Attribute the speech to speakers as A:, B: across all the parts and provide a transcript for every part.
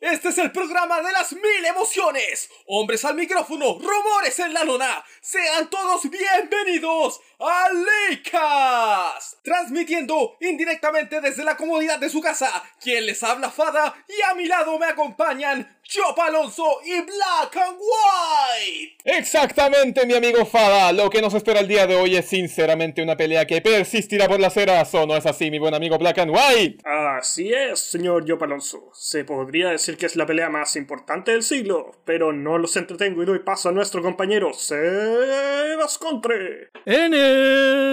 A: Este es el programa de las mil emociones. Hombres al micrófono, rumores en la lona. Sean todos bienvenidos a Leicas. Transmitiendo indirectamente desde la comodidad de su casa. Quien les habla Fada y a mi lado me acompañan Chop Alonso y Black and White.
B: Exactamente, mi amigo Fada. Lo que nos espera el día de hoy es sinceramente una pelea que persistirá por las eras. ¿O no es así, mi buen amigo Black and White?
C: Así es, señor Chop Alonso. Se podría decir que es la pelea más importante del siglo, pero no los entretengo y doy paso a nuestro compañero Sebas Contre.
D: En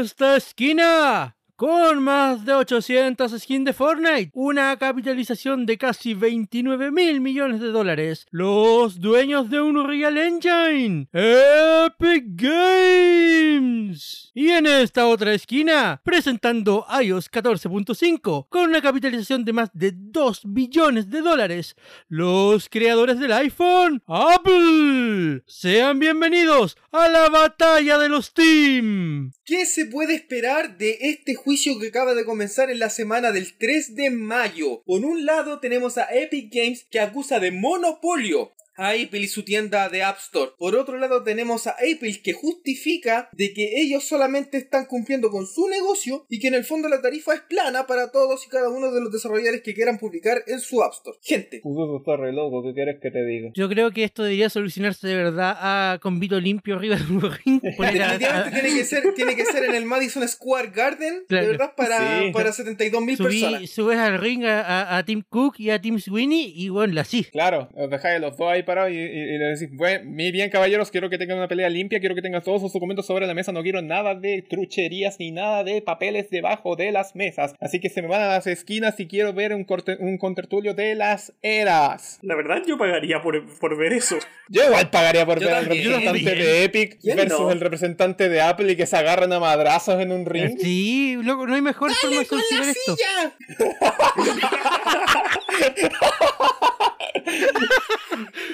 D: esta esquina, con más de 800 skins de Fortnite, una capitalización de casi 29 mil millones de dólares, los dueños de un Real Engine, Epic Games. Y en esta otra esquina, presentando iOS 14.5, con una capitalización de más de 2 billones de dólares, los creadores del iPhone, Apple. Sean bienvenidos a la batalla de los Team.
A: ¿Qué se puede esperar de este juicio que acaba de comenzar en la semana del 3 de mayo? Por un lado tenemos a Epic Games que acusa de monopolio a Apple y su tienda de App Store. Por otro lado tenemos a Apple que justifica de que ellos solamente están cumpliendo con su negocio y que en el fondo la tarifa es plana para todos y cada uno de los desarrolladores que quieran publicar en su App Store. Gente.
B: está re loco, ¿qué quieres que te diga?
D: Yo creo que esto debería solucionarse de verdad a, con Vito limpio arriba del ring.
A: Definitivamente tiene, que ser, tiene que ser en el Madison Square Garden, de verdad, para, para 72 mil personas.
D: Subes al ring a, Tim Cook y a Tim Sweeney y bueno, así.
B: Claro, os dejáis los dos ahí parado y, le decís, bueno, mi bien caballeros, quiero que tengan una pelea limpia, quiero que tengan todos sus documentos sobre la mesa, no quiero nada de trucherías ni nada de papeles debajo de las mesas. Así que se me van a las esquinas y quiero ver un, corte, un contertulio de las eras.
C: La verdad yo pagaría por, por ver eso.
B: Yo igual pagaría por ver al representante de Epic versus el representante de Apple y que se agarran a madrazos en un ring.
D: Sí, loco, no hay mejor forma de solucionar esto.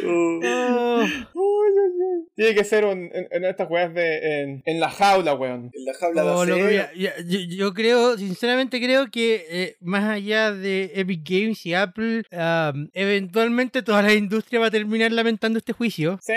B: Oh. Tiene que ser en, estas weas de. En, la jaula, weón.
A: En la jaula de
D: yo, creo, sinceramente creo que eh, más allá de Epic Games y Apple, eventualmente toda la industria va a terminar lamentando este juicio.
B: Sí.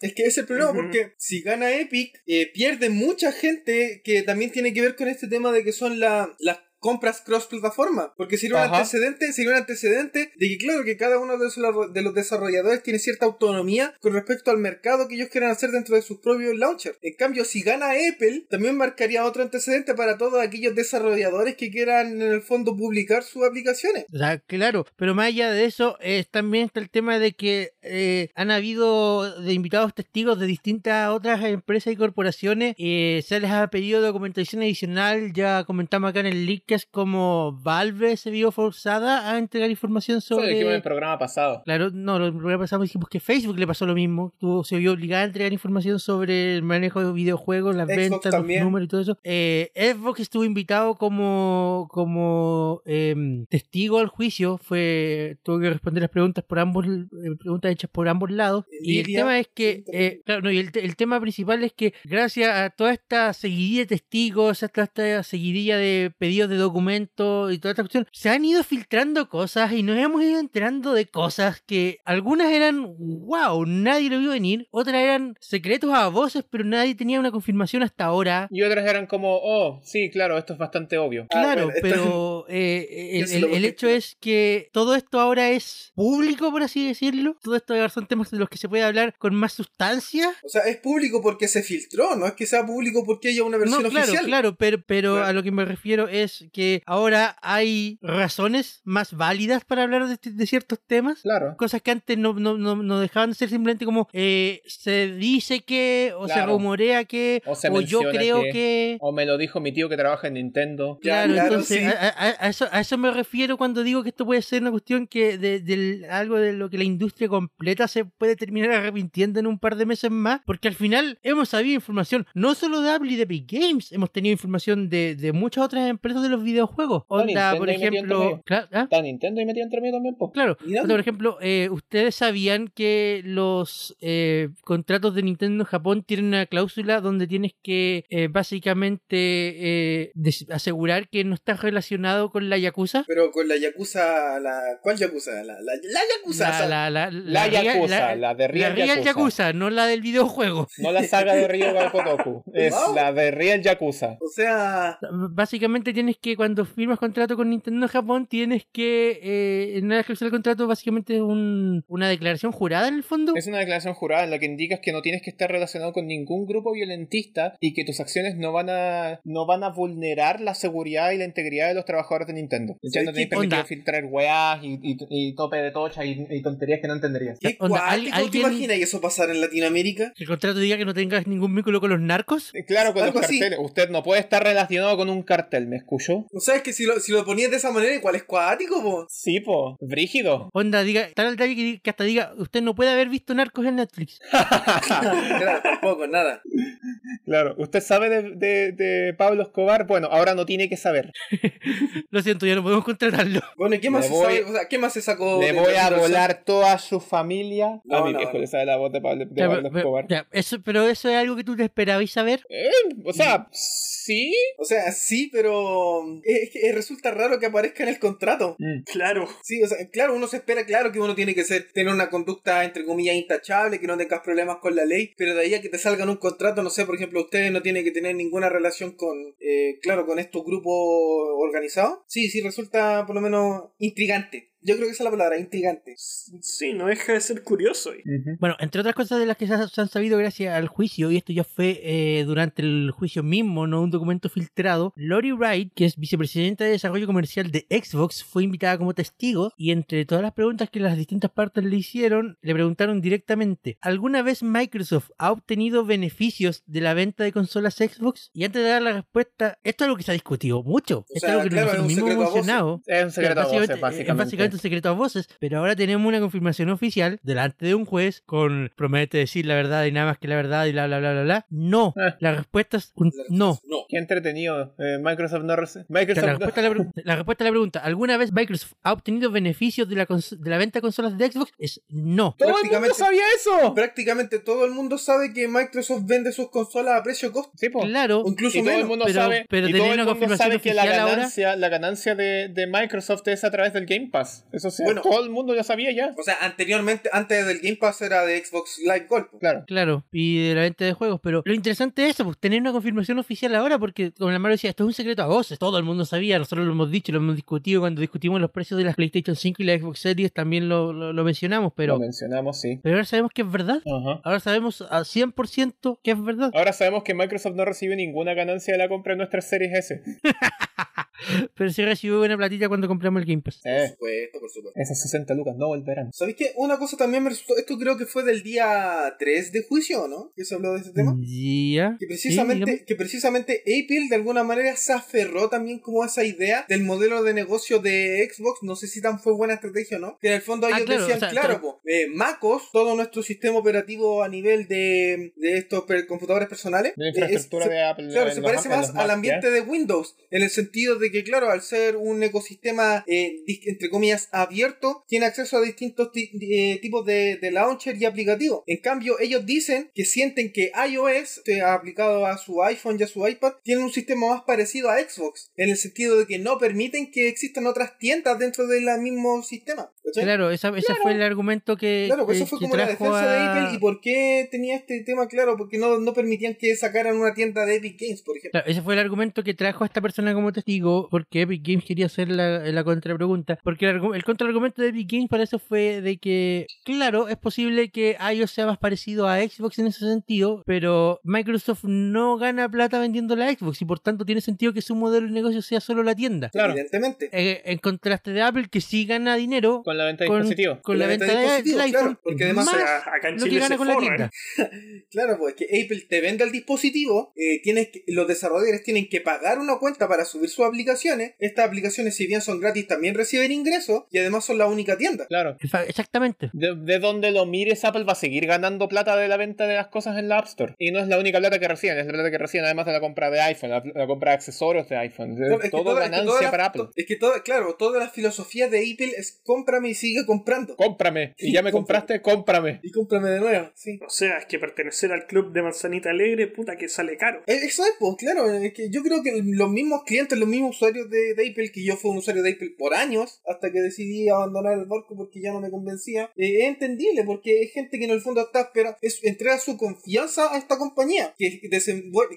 A: es que es el problema, porque si gana Epic, eh, pierde mucha gente que también tiene que ver con este tema de que son la, las compras cross plataforma. Porque sería un antecedente, sería un antecedente de que claro que cada uno de los, desarrolladores tiene cierta autonomía con respecto al mercado que ellos quieran hacer dentro de sus propios launchers. En cambio, si gana Apple, también marcaría otro antecedente para todos aquellos desarrolladores que quieran en el fondo publicar sus aplicaciones.
D: O sea, claro, pero más allá de eso, también está el tema de que eh, han habido de invitados testigos de distintas otras empresas y corporaciones. Eh, se les ha pedido documentación adicional, ya comentamos acá en el link que es como Valve se vio forzada a entregar información sobre.
B: Eso el programa pasado.
D: Claro, no, el programa pasado dijimos que Facebook le pasó lo mismo. Tuvo, se vio obligada a entregar información sobre el manejo de videojuegos, las ventas, los números y todo eso. Eh, Xbox estuvo invitado como, como em, testigo al juicio. Fue, tuvo que responder las preguntas por ambos, eh, preguntas hechas por ambos lados. y el tema es que, eh, claro, no, y el, el, tema principal es que gracias a toda esta seguidilla de testigos, a toda esta seguidilla de pedidos de documentos y toda esta cuestión, se han ido filtrando cosas y nos hemos ido enterando de cosas que algunas eran wow, nadie lo vio venir, otras eran secretos a voces, pero nadie tenía una confirmación hasta ahora.
B: Y otras eran como, oh, sí, claro, esto es bastante obvio.
D: Claro, ah, pero eh, el, hecho es que todo esto ahora es público, por así decirlo. Todo esto son temas de los que se puede hablar con más sustancia.
A: O sea, es público porque se filtró, no es que sea público porque haya una versión
D: no, claro,
A: oficial.
D: Claro, pero, pero a lo que me refiero es que ahora hay razones más válidas para hablar de, ciertos temas.
B: Claro.
D: Cosas que antes no, no, no, dejaban de ser simplemente como eh, se dice que, o se rumorea que, o, yo creo que,
B: O me lo dijo mi tío que trabaja en Nintendo.
D: Claro, entonces a, eso, a eso me refiero cuando digo que esto puede ser una cuestión que de, algo de lo que la industria completa se puede terminar arrepintiendo en un par de meses más, porque al final hemos sabido información no solo de Apple y de Big Games, hemos tenido información de, de muchas otras empresas de los los videojuegos. Onda, por ejemplo.
B: ¿ah? Está Nintendo y metido entre medio también,
D: Claro. por ejemplo, eh, ustedes sabían que los eh, contratos de Nintendo en Japón tienen una cláusula donde tienes que eh, básicamente asegurar que no estás relacionado con la Yakuza.
A: Pero con la Yakuza, la ¿cuál Yakuza? La, la, la Yakuza.
B: La, la, la, Yakuza, la, de Real,
D: Yakuza. Yakuza. no la del videojuego.
B: No la saga de Ryo Kotoku, es la de Real Yakuza.
A: O sea,
D: básicamente tienes que cuando firmas contrato con Nintendo Japón tienes que eh, en la descripción del contrato básicamente es un, una declaración jurada en el fondo.
B: Es una declaración jurada en la que indicas que no tienes que estar relacionado con ningún grupo violentista y que tus acciones no van a no van a vulnerar la seguridad y la integridad de los trabajadores de Nintendo. Ya no tienes permitido filtrar weas y, y, tope de tocha y, tonterías que no entenderías.
A: ¿Qué ¿Alguien... te imaginas eso pasar en Latinoamérica?
D: ¿Que el contrato diga que no tengas ningún vínculo con los narcos?
B: Eh, claro, con los carteles. Usted no puede estar relacionado con un cartel, ¿me escuchó?
A: O sea, es que si lo, si lo ponías de esa manera, igual es cuático, po.
B: Sí, po. Brígido.
D: Onda, diga, tal detalle que, que hasta diga, usted no puede haber visto narcos en Netflix.
A: claro, tampoco, nada.
B: Claro, ¿usted sabe de, de, Pablo Escobar? Bueno, ahora no tiene que saber.
D: Lo siento, ya no podemos contratarlo.
A: Bueno, ¿y qué más, se, sabe? O sea, ¿qué más se sacó?
B: Le voy a volar toda su familia. a mi viejo le sabe la voz de Pablo, Escobar.
D: eso, pero eso es algo que tú te esperabas saber.
B: Eh, o sea, sí.
A: O sea, sí, pero es que resulta raro que aparezca en el contrato.
C: Mm. Claro.
A: Sí, o sea, claro, uno se espera, claro que uno tiene que ser, tener una conducta entre comillas intachable, que no tengas problemas con la ley, pero de ahí a que te salgan un contrato, no sé, por ejemplo, ustedes no tienen que tener ninguna relación con, eh, claro, con estos grupos organizados. Sí, sí, resulta por lo menos intrigante. Yo creo que esa es la palabra, intrigante.
C: Sí, no deja de ser curioso.
D: Bueno, entre otras cosas de las que se, han sabido gracias al juicio, y esto ya fue eh, durante el juicio mismo, no un documento filtrado, Lori Wright, que es vicepresidenta de desarrollo comercial de Xbox, fue invitada como testigo y entre todas las preguntas que las distintas partes le hicieron, le preguntaron directamente, ¿alguna vez Microsoft ha obtenido beneficios de la venta de consolas Xbox? Y antes de dar la respuesta, esto es algo que se ha discutido mucho. esto es algo que nosotros mismos hemos mencionado.
B: Es un secreto a voces, básicamente
D: un secreto a voces, pero ahora tenemos una confirmación oficial delante de un juez con promete decir la verdad y nada más que la verdad y bla bla bla bla bla. No, eh. la respuesta es un no.
A: no.
B: Qué entretenido. Eh, Microsoft no
D: Microsoft la, respuesta la, la, respuesta a la pregunta, ¿alguna vez Microsoft ha obtenido beneficios de la, de la venta de consolas de Xbox? Es no.
B: Todo el mundo sabía eso.
A: Prácticamente todo el mundo sabe que Microsoft vende sus consolas a precio costo.
B: Sí,
D: Claro.
A: Incluso
B: todo el mundo
D: pero,
B: sabe,
D: pero
B: y
D: todo el mundo sabe
B: que la ganancia, la ganancia de, de Microsoft es a través del Game Pass. Eso sí, bueno, todo el mundo ya sabía ya.
A: O sea, anteriormente, antes del Game Pass era de Xbox Live Gold.
B: Claro.
D: Claro, y de la venta de juegos. Pero lo interesante es eso, pues, tener una confirmación oficial ahora, porque como la Mario decía, esto es un secreto a voces, todo el mundo sabía, nosotros lo hemos dicho, lo hemos discutido cuando discutimos los precios de las PlayStation 5 y la Xbox Series, también lo, lo, mencionamos, pero...
B: Lo mencionamos, sí.
D: Pero ahora sabemos que es verdad. Ahora sabemos a 100% que es verdad.
B: Ahora sabemos que Microsoft no recibe ninguna ganancia de la compra de nuestras series S.
D: Pero sí recibió buena platita cuando compramos el Game Pass.
A: Por supuesto, por supuesto.
B: Esas 60 lucas no volverán.
A: ¿Sabéis qué? Una cosa también me resultó. Esto creo que fue del día 3 de juicio, ¿no? Que se habló de este tema.
D: Ya.
A: Que precisamente, que precisamente Apple de alguna manera se aferró también como a esa idea del modelo de negocio de Xbox. No sé si tan fue buena estrategia o no. Que en el fondo ah, ellos decían, claro, eh, MacOS, todo nuestro sistema operativo a nivel de, de estos computadores personales.
B: De infraestructura
A: de
B: Apple.
A: Claro, se parece más al ambiente de Windows. En el sentido de que, claro, al ser un ecosistema, eh, entre comillas, abierto, tiene acceso a distintos eh, tipos de, launcher y aplicativos. En cambio, ellos dicen que sienten que iOS, aplicado a su iPhone y a su iPad, tiene un sistema más parecido a Xbox, en el sentido de que no permiten que existan otras tiendas dentro del mismo sistema.
D: Claro, ese fue el argumento que.
A: Claro, pues eso fue como la defensa de Apple. ¿Y por qué tenía este tema claro? Porque no, no permitían que sacaran una tienda de Epic Games, por ejemplo.
D: ese fue el argumento que trajo a esta persona como testigo, porque Epic Games quería hacer la, la contrapregunta. Porque el, el contraargumento de Epic Games para eso fue de que, claro, es posible que iOS sea más parecido a Xbox en ese sentido, pero Microsoft no gana plata vendiendo la Xbox y por tanto tiene sentido que su modelo de negocio sea solo la tienda.
A: Claro, evidentemente.
D: Eh, en contraste de Apple, que sí gana dinero
B: con la venta de dispositivos.
D: Con, la, venta, de, dispositivos,
A: claro, porque además
C: acá en Chile se con la tienda.
A: claro, pues que Apple te vende el dispositivo, eh, tienes que, los desarrolladores tienen que pagar una cuenta para subir su aplicación aplicaciones, estas aplicaciones, si bien son gratis, también reciben ingresos y además son la única tienda.
B: Claro.
D: Exactamente.
B: De, de, donde lo mires, Apple va a seguir ganando plata de la venta de las cosas en la App Store. Y no es la única plata que reciben, es la plata que reciben además de la compra de iPhone, la, compra de accesorios de iPhone. es todo ganancia para Apple.
A: Es que todo, claro, toda la filosofía de Apple es cómprame y sigue comprando.
B: Cómprame. Y ya me compraste, cómprame.
A: Y cómprame de nuevo, sí.
C: O sea, es que pertenecer al club de manzanita alegre, puta que sale caro.
A: Eso es, pues, claro. Es que yo creo que los mismos clientes, los mismos usuarios de, Apple, que yo fui un usuario de Apple por años, hasta que decidí abandonar el barco porque ya no me convencía, eh, es entendible, porque es gente que en el fondo está esperando, es, entrega su confianza a esta compañía, que,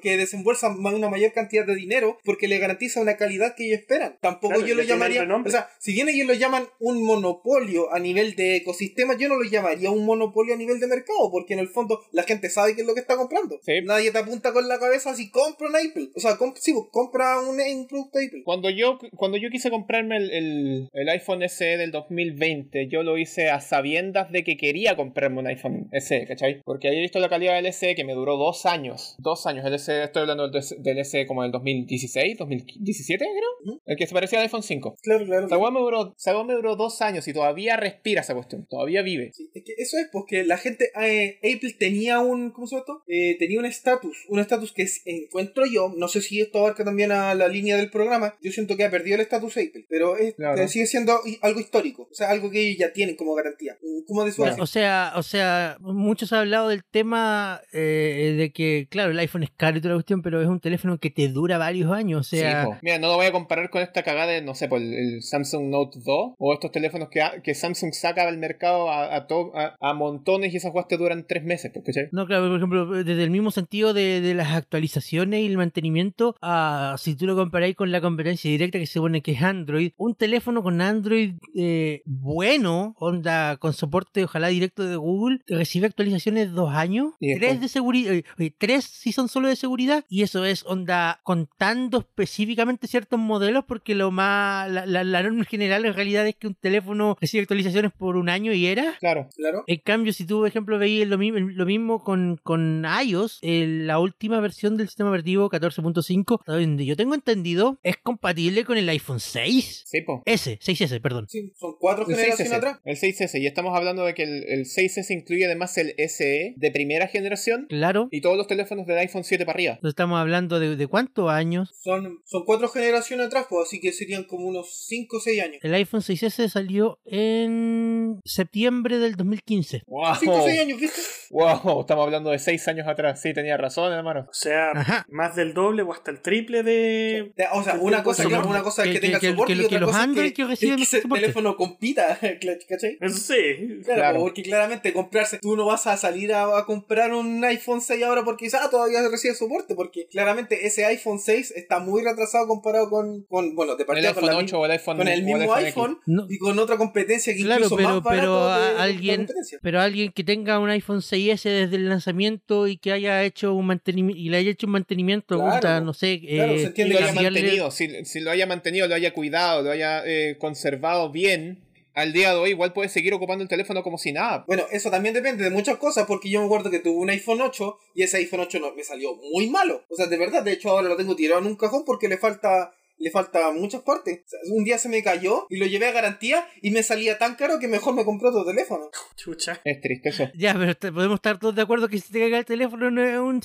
A: que desembolsa una mayor cantidad de dinero porque le garantiza una calidad que ellos esperan. Tampoco yo lo llamaría, o sea, si bien ellos lo llaman un monopolio a nivel de ecosistema, yo no lo llamaría un monopolio a nivel de mercado, porque en el fondo la gente sabe qué es lo que está comprando. Nadie te apunta con la cabeza si compra un Apple. O sea, sí, pues, compra un, producto Apple.
B: Cuando yo, cuando yo quise comprarme el, el, iPhone SE del 2020, yo lo hice a sabiendas de que quería comprarme un iPhone SE, ¿cachai? Porque había visto la calidad del SE que me duró dos años. Dos años. El SE, estoy hablando del, del SE como del 2016, 2017, creo. El que se parecía al iPhone 5.
A: Claro, claro.
B: Esa me duró, me duró dos años y todavía respira esa cuestión. Todavía vive.
A: Sí, es que eso es porque la gente. Eh, Apple tenía un. ¿Cómo se llama esto? Eh, tenía un estatus. Un estatus que encuentro yo. No sé si esto abarca también a la línea del programa. Yo siento que ha perdido el estatus Apple. Pero sigue siendo algo histórico. O sea, algo que ellos ya tienen como garantía. Como de su
D: O sea, o sea, muchos han hablado del tema eh, de que, claro, el iPhone es caro y toda la cuestión, pero es un teléfono que te dura varios años. O sea.
B: Mira, no lo voy a comparar con esta cagada de, no sé, por el, Samsung Note 2 o estos teléfonos que, que Samsung saca del mercado a, a, a, montones y esas cosas te duran tres meses, ¿cachai?
D: No, claro, por ejemplo, desde el mismo sentido de, de las actualizaciones y el mantenimiento, a, si tú lo comparáis con la competencia directa que se supone que es Android, un teléfono con Android eh, bueno, onda con soporte ojalá directo de Google, recibe actualizaciones dos años, tres de seguridad, eh, tres si son solo de seguridad, y eso es onda contando específicamente ciertos modelos, porque lo más, la, la, norma general en realidad es que un teléfono recibe actualizaciones por un año y era.
B: Claro, claro.
D: En cambio, si tú, por ejemplo, veías lo, lo mismo con, con iOS, la última versión del sistema operativo 14.5, donde yo tengo entendido, es compatible con el iPhone 6.
B: Sí, po.
D: S, 6S, perdón.
A: Sí, son cuatro generaciones atrás.
B: El 6S, y estamos hablando de que el, el 6S incluye además el SE de primera generación.
D: Claro.
B: Y todos los teléfonos del iPhone 7 para arriba.
D: Entonces estamos hablando de, de cuántos años.
A: Son, son cuatro generaciones atrás, pues, así que serían como unos 5 o 6 años.
D: El iPhone 6S salió en septiembre del 2015.
A: Wow. 5 o 6 años, ¿viste?
B: Wow, estamos hablando de 6 años atrás. Sí, tenía razón, hermano.
C: O sea, más del doble o hasta el triple de.
A: O sea, una cosa, claro, una cosa es que, tenga soporte y otra
D: los
A: cosa
D: Android que, reciben
A: que ese teléfono compita, ¿cachai?
C: Sí,
A: claro, porque claramente comprarse, tú no vas a salir a, comprar un iPhone 6 ahora porque ah, todavía recibe soporte, porque claramente ese iPhone 6 está muy retrasado comparado con, con bueno, de
B: partida con, 8 o el iPhone
A: con el mismo iPhone y con otra competencia que
D: claro,
A: incluso
D: pero,
A: más
D: pero alguien, pero alguien que tenga un iPhone 6S desde el lanzamiento y que haya hecho un mantenimiento y le haya hecho un mantenimiento, no sé,
B: claro, eh, lo haya mantenido, si, si, lo haya mantenido, lo haya cuidado, lo haya eh, conservado bien, al día de hoy igual puedes seguir ocupando el teléfono como si nada.
A: Bueno, eso también depende de muchas cosas, porque yo me acuerdo que tuve un iPhone 8 y ese iPhone 8 no, me salió muy malo. O sea, de verdad, de hecho ahora lo tengo tirado en un cajón porque le falta le falta muchas partes. un día se me cayó y lo llevé a garantía y me salía tan caro que mejor me compré otro teléfono.
C: Chucha.
B: Es triste eso.
D: Ya, pero podemos estar todos de acuerdo que si te caiga el teléfono no es un,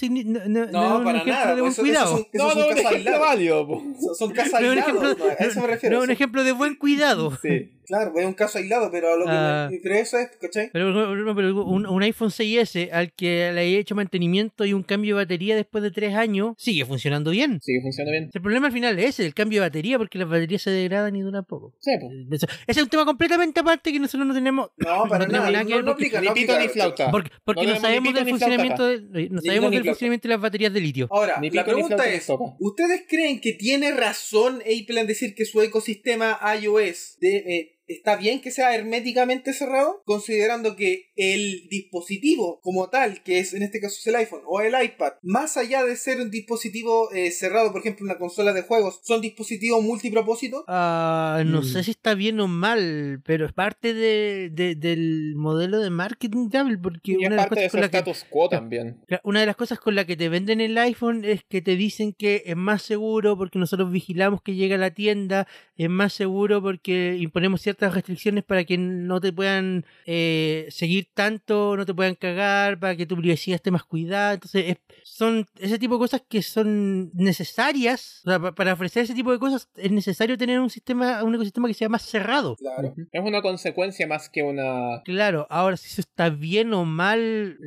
D: no,
A: no, para nada. De buen
D: eso, cuidado.
A: no,
B: no, un ejemplo válido.
A: Son, casos aislados. a eso me refiero.
D: No, un ejemplo de buen cuidado.
A: Sí. Claro, es un caso aislado, pero a lo que uh, me, pero eso es, ¿cachai?
D: Pero, pero un, un, iPhone 6S al que le haya hecho mantenimiento y un cambio de batería después de tres años, sigue funcionando bien.
B: Sigue funcionando bien.
D: El problema al final es ese, el cambio de batería, porque las baterías se degradan y duran poco.
B: Sí, pues.
D: Ese es un tema completamente aparte que nosotros no tenemos.
A: No, para nada, nada
B: no, no, aplica, ni pito ni flauta.
D: Porque, porque no, sabemos del funcionamiento de, no sabemos del funcionamiento de las baterías de litio.
A: Ahora, la pregunta es: ¿Ustedes creen que tiene razón Apple en decir que su ecosistema iOS de, eh, está bien que sea herméticamente cerrado, considerando que el dispositivo como tal, que es en este caso es el iPhone o el iPad, más allá de ser un dispositivo eh, cerrado, por ejemplo, una consola de juegos, son dispositivos multipropósito.
D: Ah, no sé mm. si está bien o mal, pero es parte de, del modelo de marketing de Apple, porque
B: una de las cosas con la que, quo también.
D: Una de las cosas con la que te venden el iPhone es que te dicen que es más seguro porque nosotros vigilamos que llega a la tienda, es más seguro porque imponemos ciertas restricciones para que no te puedan eh, seguir tanto, no te puedan cagar, para que tu privacidad esté más cuidada. Entonces, son ese tipo de cosas que son necesarias. para ofrecer ese tipo de cosas es necesario tener un sistema, un ecosistema que sea más cerrado.
B: Claro. Es una consecuencia más que una.
D: Claro, ahora si eso está bien o mal,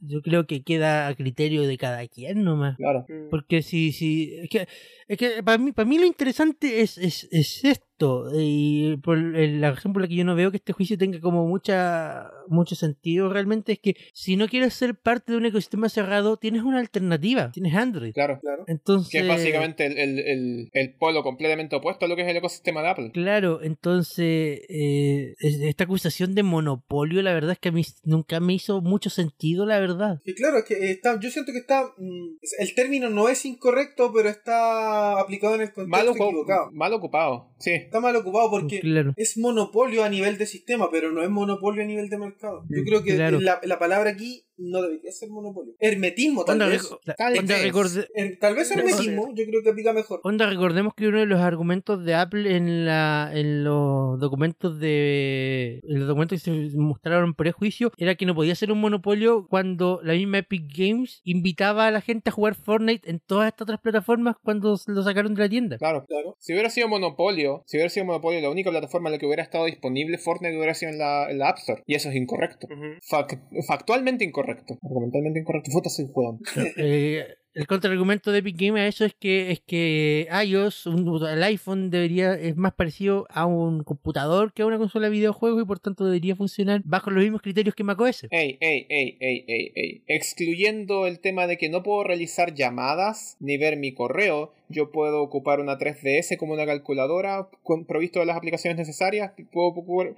D: yo creo que queda a criterio de cada quien nomás.
B: Claro.
D: Porque si, si. Es que, es que para mí, para mí lo interesante es, es, es esto y por la razón por la que yo no veo que este juicio tenga como mucha mucho sentido realmente es que si no quieres ser parte de un ecosistema cerrado, tienes una alternativa, tienes Android.
B: Claro, claro.
D: Entonces,
B: que es básicamente el, el, el, polo completamente opuesto a lo que es el ecosistema de Apple.
D: Claro, entonces eh, esta acusación de monopolio, la verdad es que a mí nunca me hizo mucho sentido, la verdad.
A: Y claro, es que está, yo siento que está, mm, el término no es incorrecto, pero está aplicado en el contexto equivocado.
B: Mal ocupado, sí
A: está mal ocupado porque es monopolio a nivel de sistema, pero no es monopolio a nivel de mercado. Yo creo que la, la palabra aquí no debería ser monopolio. Hermetismo, tal vez. tal, vez hermetismo, yo creo que aplica mejor.
D: Onda, recordemos que uno de los argumentos de Apple en la en los documentos de en los documentos que se mostraron prejuicio era que no podía ser un monopolio cuando la misma Epic Games invitaba a la gente a jugar Fortnite en todas estas otras plataformas cuando lo sacaron de la tienda.
B: Claro, claro. Si hubiera sido monopolio, si hubiera sido monopolio, la única plataforma en la que hubiera estado disponible Fortnite hubiera sido en la, en la App Store. Y eso es incorrecto. factualmente incorrecto incorrecto. Argumentalmente incorrecto. Puta, soy juego.
D: Eh, el contraargumento de Epic Game a eso es que es que iOS, el iPhone debería es más parecido a un computador que a una consola de videojuegos y por tanto debería funcionar bajo los mismos criterios que macOS.
B: Ey, ey, ey, ey, ey, ey. Excluyendo el tema de que no puedo realizar llamadas ni ver mi correo, yo puedo ocupar una 3DS como una calculadora con, provisto de las aplicaciones necesarias. Puedo,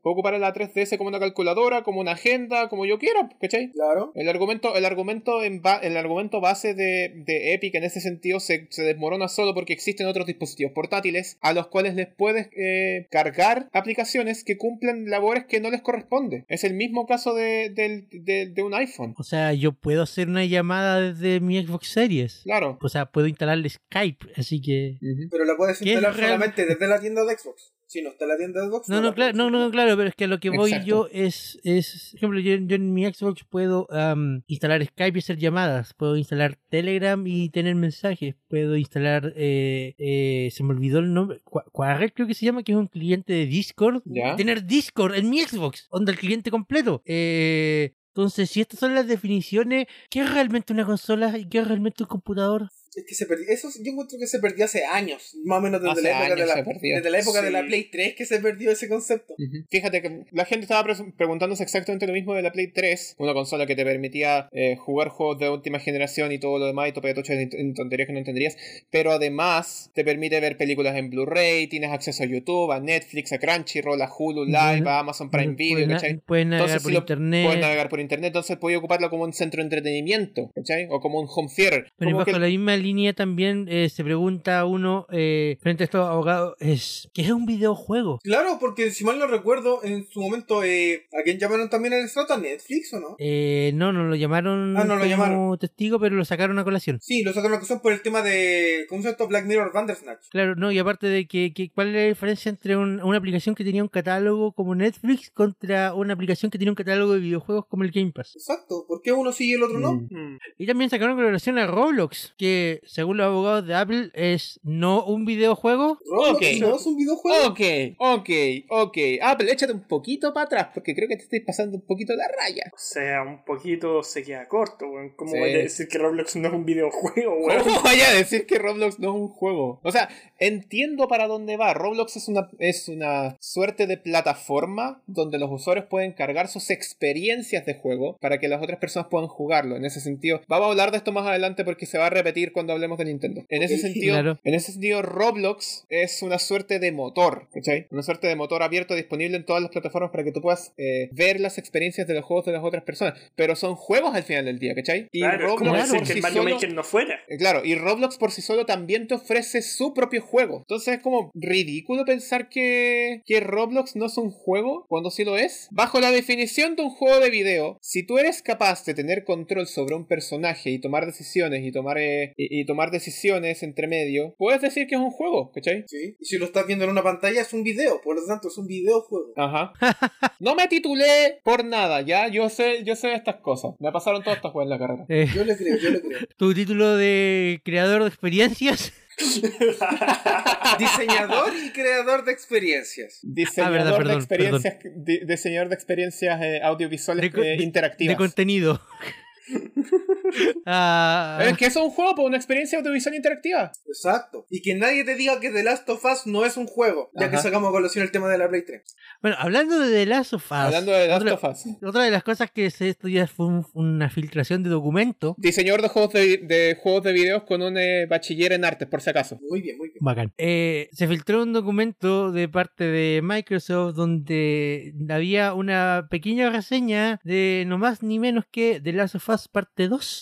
B: ocupar la 3DS como una calculadora, como una agenda, como yo quiera, ¿cachai?
A: Claro.
B: El argumento, el argumento, en el argumento base de, de Epic en ese sentido se, se, desmorona solo porque existen otros dispositivos portátiles a los cuales les puedes eh, cargar aplicaciones que cumplen labores que no les corresponde. Es el mismo caso de, de, un iPhone.
D: O sea, yo puedo hacer una llamada desde mi Xbox Series.
B: Claro.
D: O sea, puedo instalarle Skype Así que.
A: Pero la puedes instalar solamente desde la tienda de Xbox. Si no está la tienda de Xbox.
D: No, no, claro, no, no, claro, pero es que a lo que voy yo es, es. Por ejemplo, yo, en mi Xbox puedo instalar Skype y hacer llamadas. Puedo instalar Telegram y tener mensajes. Puedo instalar. Eh, eh, se me olvidó el nombre. Quarret creo que se llama, que es un cliente de Discord. Tener Discord en mi Xbox. Onda el cliente completo. Eh, entonces, si estas son las definiciones, ¿qué es realmente una consola y qué es realmente un computador?
A: Es que se perdió. Eso yo encuentro que se perdió hace años. Más o menos desde, la época, de la, desde la época de la Play 3 que se perdió ese concepto.
B: Fíjate que la gente estaba preguntándose exactamente lo mismo de la Play 3. Una consola que te permitía eh, jugar juegos de última generación y todo lo demás y tope de tocho en tonterías que no entenderías. Pero además te permite ver películas en Blu-ray, tienes acceso a YouTube, a Netflix, a Crunchyroll, a Hulu Live, a Amazon Prime Video.
D: Puedes, navegar por internet.
B: Puedes navegar por internet. Entonces puedes ocuparlo como un centro de entretenimiento. O como un home theater.
D: Pero bajo la misma línea también eh, se pregunta uno eh, frente a estos abogados, es ¿qué es un videojuego?
A: Claro, porque si mal no recuerdo, en su momento, eh, ¿a quién llamaron también el estrato? ¿A Netflix o no?
D: Eh, no, no lo llamaron
A: ah, no lo como llamaron.
D: testigo, pero lo sacaron a colación.
A: Sí, lo sacaron a colación por el tema de concepto Black Mirror Bandersnatch.
D: Claro, no, y aparte de que, ¿cuál es la diferencia entre una aplicación que tenía un catálogo como Netflix contra una aplicación que tiene un catálogo de videojuegos como el Game Pass?
A: Exacto, ¿por qué uno sí y el otro no?
D: Mm. Y también sacaron con relación a Roblox, que según según los abogados de Apple, es no un videojuego.
A: ok, no es un videojuego.
B: Ok, ok, ok. Apple, échate un poquito para atrás, porque creo que te estoy pasando un poquito la raya.
C: O sea, un poquito se queda corto, weón. ¿Cómo voy a decir que Roblox no es un videojuego, weón?
B: ¿Cómo voy a decir que Roblox no es un juego? O sea, entiendo para dónde va. Roblox es una, es una suerte de plataforma donde los usuarios pueden cargar sus experiencias de juego para que las otras personas puedan jugarlo. En ese sentido, vamos a hablar de esto más adelante porque se va a repetir cuando hablemos de Nintendo. En ese sentido, en ese sentido, Roblox es una suerte de motor, ¿cachai? Una suerte de motor abierto disponible en todas las plataformas para que tú puedas eh, ver las experiencias de los juegos de las otras personas. Pero son juegos al final del día, ¿cachai?
C: Y Roblox por sí solo, no fuera.
B: Eh, claro, y Roblox por sí solo también te ofrece su propio juego. Entonces es como ridículo pensar que, que Roblox no es un juego cuando sí lo es. Bajo la definición de un juego de video, si tú eres capaz de tener control sobre un personaje y tomar decisiones y tomar, eh, y, tomar decisiones entre medio, puedes decir que es un juego, ¿cachai?
A: Sí, y si lo estás viendo en una pantalla es un video, por lo tanto es un videojuego.
B: Ajá. no me titulé por nada, ya, yo sé, yo sé estas cosas. Me pasaron todas estas cosas en la carrera.
A: Eh, yo le creo, yo le creo.
D: ¿Tu título de creador de experiencias?
A: Diseñador y creador de experiencias.
B: Diseñador de experiencias, diseñador de experiencias eh, audiovisuales eh, interactivas.
D: De contenido.
B: Ah. Es que eso es un juego, una experiencia audiovisual interactiva.
A: Exacto. Y que nadie te diga que The Last of Us no es un juego, ya que sacamos a colación el tema de la Play 3.
D: Bueno, hablando de The Last of Us.
B: Hablando de The Last of Us.
D: Otra de las cosas que se estudia fue una filtración de documento.
B: Diseñador de juegos de, juegos de videos con un eh, bachiller en artes, por si acaso.
A: Muy bien, muy bien.
D: Bacán. Eh, se filtró un documento de parte de Microsoft donde había una pequeña reseña de no más ni menos que The Last of Us parte 2.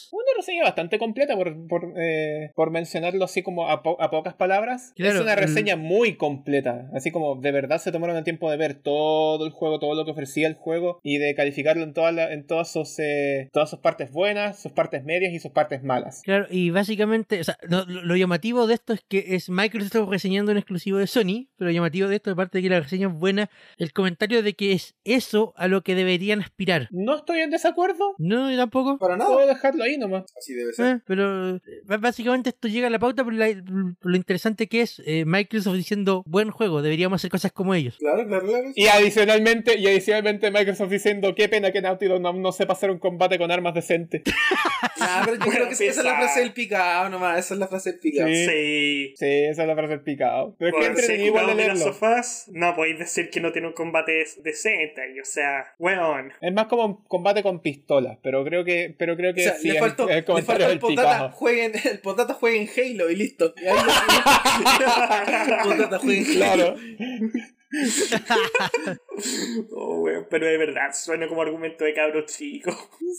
B: Una reseña bastante completa, por, por, eh, mencionarlo así como a, pocas palabras. es una reseña muy completa. Así como de verdad se tomaron el tiempo de ver todo el juego, todo lo que ofrecía el juego y de calificarlo en, toda en todas, sus, eh, todas sus partes buenas, sus partes medias y sus partes malas.
D: Claro, y básicamente, o sea, lo, llamativo de esto es que es Microsoft reseñando un exclusivo de Sony, pero lo llamativo de esto, aparte de que la reseña es buena, el comentario de que es eso a lo que deberían aspirar.
B: No estoy en desacuerdo.
D: No, yo tampoco.
A: Para nada.
B: Puedo dejarlo ahí nomás.
A: Así debe ser.
D: Eh, pero básicamente esto llega a la pauta por, lo interesante que es Microsoft diciendo, buen juego, deberíamos hacer cosas como ellos.
A: Claro, claro, claro.
B: Y adicionalmente, y adicionalmente Microsoft diciendo qué pena que Naughty Dog no, sepa hacer un combate con armas decente.
A: Ah, pero yo creo que esa es la frase del picado nomás, esa es la frase del picado.
C: Sí.
B: Sí, esa es la frase del picado. Pero es que
C: igual de leerlo. Sofás, no podéis decir que no tiene un combate decente, o sea, weón.
B: Es más como un combate con pistolas, pero creo que, pero creo que
A: o sea,
B: sí,
A: le faltó, el, le faltó el, potata jueguen, el potata juega en Halo y listo. Y ahí el potata juega en
B: Halo. Claro.
C: oh, pero de verdad suena como argumento de cabro chico.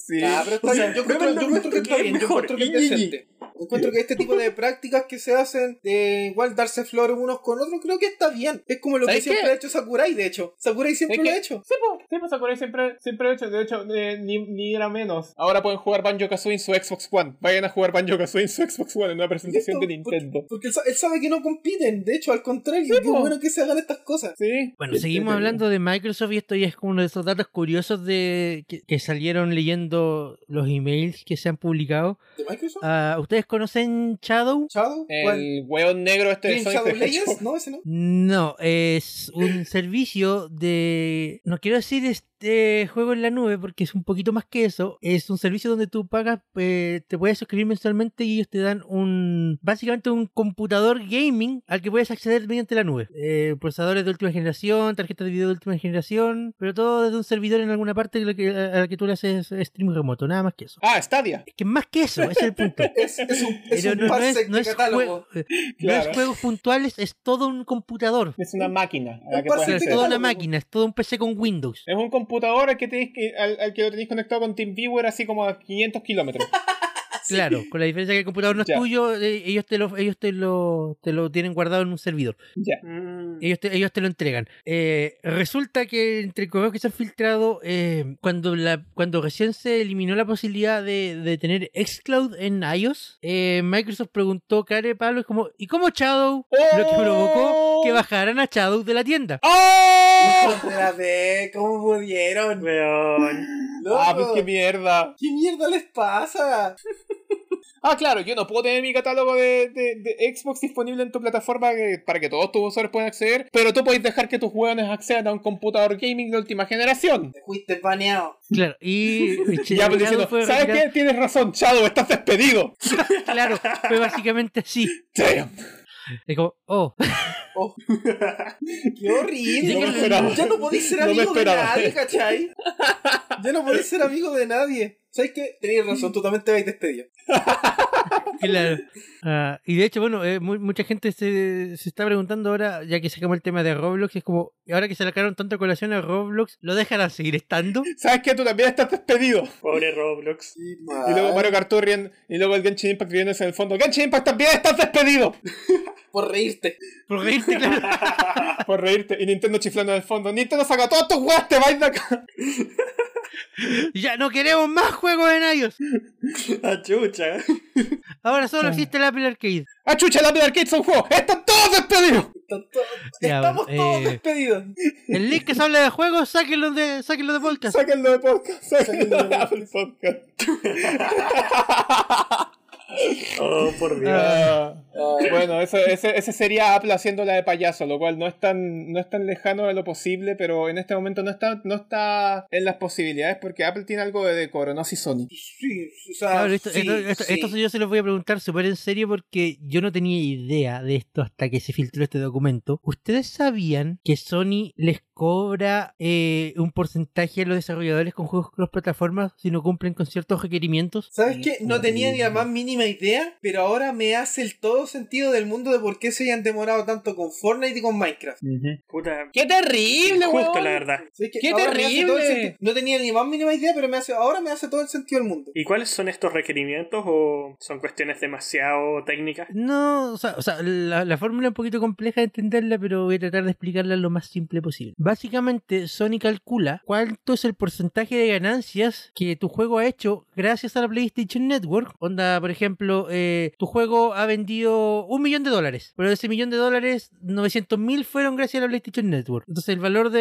A: Sí, ah, pero está bien. Yo encuentro, que está bien. Yo encuentro que es decente. Encuentro que este tipo de prácticas que se hacen de igual darse flores unos con otros, creo que está bien. Es como lo que siempre ha hecho Sakurai, de hecho. Sakurai siempre lo ha hecho.
B: Sí, pues, Sakurai siempre, siempre ha hecho. De hecho, ni, ni, era menos. Ahora pueden jugar Banjo Kazooie en su Xbox One. Vayan a jugar Banjo Kazooie en su Xbox One en una presentación de Nintendo.
A: Porque, él sabe que no compiten. De hecho, al contrario, es bueno que se hagan estas cosas.
B: Sí.
D: Bueno, seguimos hablando de Microsoft y esto ya es como uno de esos datos curiosos de que, salieron leyendo los emails que se han publicado.
A: ¿De Microsoft?
D: Uh, ¿Ustedes conocen Shadow?
A: ¿Shadow?
B: El hueón negro este de
A: Shadow Legends? No, ese no.
D: No, es un servicio de... No quiero decir este juego en la nube porque es un poquito más que eso. Es un servicio donde tú pagas, eh, te puedes suscribir mensualmente y ellos te dan un... Básicamente un computador gaming al que puedes acceder mediante la nube. Eh, procesadores de última generación, tarjetas de video de última generación, pero todo desde un servidor en alguna parte a la que, a la que tú le haces stream remoto, nada más que eso.
B: Ah, Stadia.
D: Es que más que eso, ese es el punto.
A: es, un, es un no, es, no, es
D: juego, no es juegos puntuales, es todo un computador.
B: Es una máquina.
D: es toda una máquina, es todo un PC con Windows.
B: Es un computador al que, tenéis que, al, que lo tenéis conectado con TeamViewer así como a 500 kilómetros.
D: Claro, con la diferencia que el computador no es tuyo, eh, ellos te lo, ellos te lo, te lo tienen guardado en un servidor.
B: Ya.
D: Mm. Ellos, te, ellos te lo entregan. Eh, resulta que entre correos que se han filtrado, eh, cuando la, cuando recién se eliminó la posibilidad de, de tener Xcloud en iOS, Microsoft preguntó care Pablo, es como, ¿y cómo Shadow? Lo que provocó que ¡Oh! bajaran a Shadow de la tienda.
A: ¡Oh! ¿Cómo pudieron?
B: Ah, pues qué mierda.
A: ¿Qué mierda les pasa?
B: Ah, claro, yo no puedo tener mi catálogo de, de, Xbox disponible en tu plataforma para que todos tus usuarios puedan acceder, pero tú puedes dejar que tus jugadores accedan a un computador gaming de última generación.
A: Te fuiste baneado.
D: Claro, y.
B: ya, pues diciendo, ¿sabes qué? Tienes razón, Chado, estás despedido.
D: claro, fue básicamente así.
B: Damn.
D: Es como, oh.
A: Oh. Qué horrible. ya no podéis ser amigo de nadie, ¿cachai? Ya no podéis ser amigo de nadie. ¿Sabes qué? Tenías razón, tú también te vais despedido.
D: claro. Ah, y de hecho, bueno, eh, mucha gente se, se, está preguntando ahora, ya que sacamos el tema de Roblox, es como, ahora que se sacaron tanto colación a Roblox, ¿lo dejarán seguir estando?
B: ¿Sabes qué? Tú también estás despedido.
C: Pobre Roblox.
B: y luego Mario Kart y luego el Genshin Impact riéndose en el fondo. ¡Genshin Impact también estás despedido!
A: Por reírte.
D: Por reírte, claro.
B: Por reírte. Y Nintendo chiflando en el fondo. Nintendo saca todos tus weas, te vais de acá.
D: Ya no queremos más juegos en iOS.
C: Achucha.
D: Ahora solo existe el Apple Arcade.
B: Achucha, el Apple Arcade son juegos. ¡Están todos despedidos!
A: Estamos todos eh, despedidos.
D: El link que se habla de juegos, sáquenlo de, sáquenlo de podcast.
B: Sáquenlo de podcast. Sáquenlo de Apple Podcast.
C: Oh, por Dios.
B: Ah, bueno, ese, ese, sería Apple haciéndola de payaso, lo cual no es tan, no es tan lejano de lo posible, pero en este momento no está, no está en las posibilidades porque Apple tiene algo de decoro, no si Sony.
A: Sí, o sea,
D: esto, yo se lo voy a preguntar súper en serio porque yo no tenía idea de esto hasta que se filtró este documento. ¿Ustedes sabían que Sony les cobra eh, un porcentaje a los desarrolladores con juegos cross plataformas si no cumplen con ciertos requerimienos?
A: ¿Sabes qué? No tenía ni la más mínima idea, pero ahora me hace el todo sentido del mundo de por qué se hayan demorado tanto con Fortnite y con Minecraft.
B: ¡Qué terrible,
C: Justo la verdad.
B: ¡Qué terrible!
A: No tenía ni más mínima idea, pero me hace, ahora me hace todo el sentido del mundo.
C: ¿Y cuáles son estos requerimientos o son cuestiones demasiado técnicas?
D: No, o sea, o sea la, la fórmula es un poquito compleja de entenderla, pero voy a tratar de explicarla lo más simple posible. Básicamente, Sony calcula cuánto es el porcentaje de ganancias que tu juego ha hecho gracias a la PlayStation Network. Onda, por ejemplo, eh, tu juego ha vendido un millón de dólares, pero de ese millón de dólares, 900 mil fueron gracias a la PlayStation Network. Entonces el valor,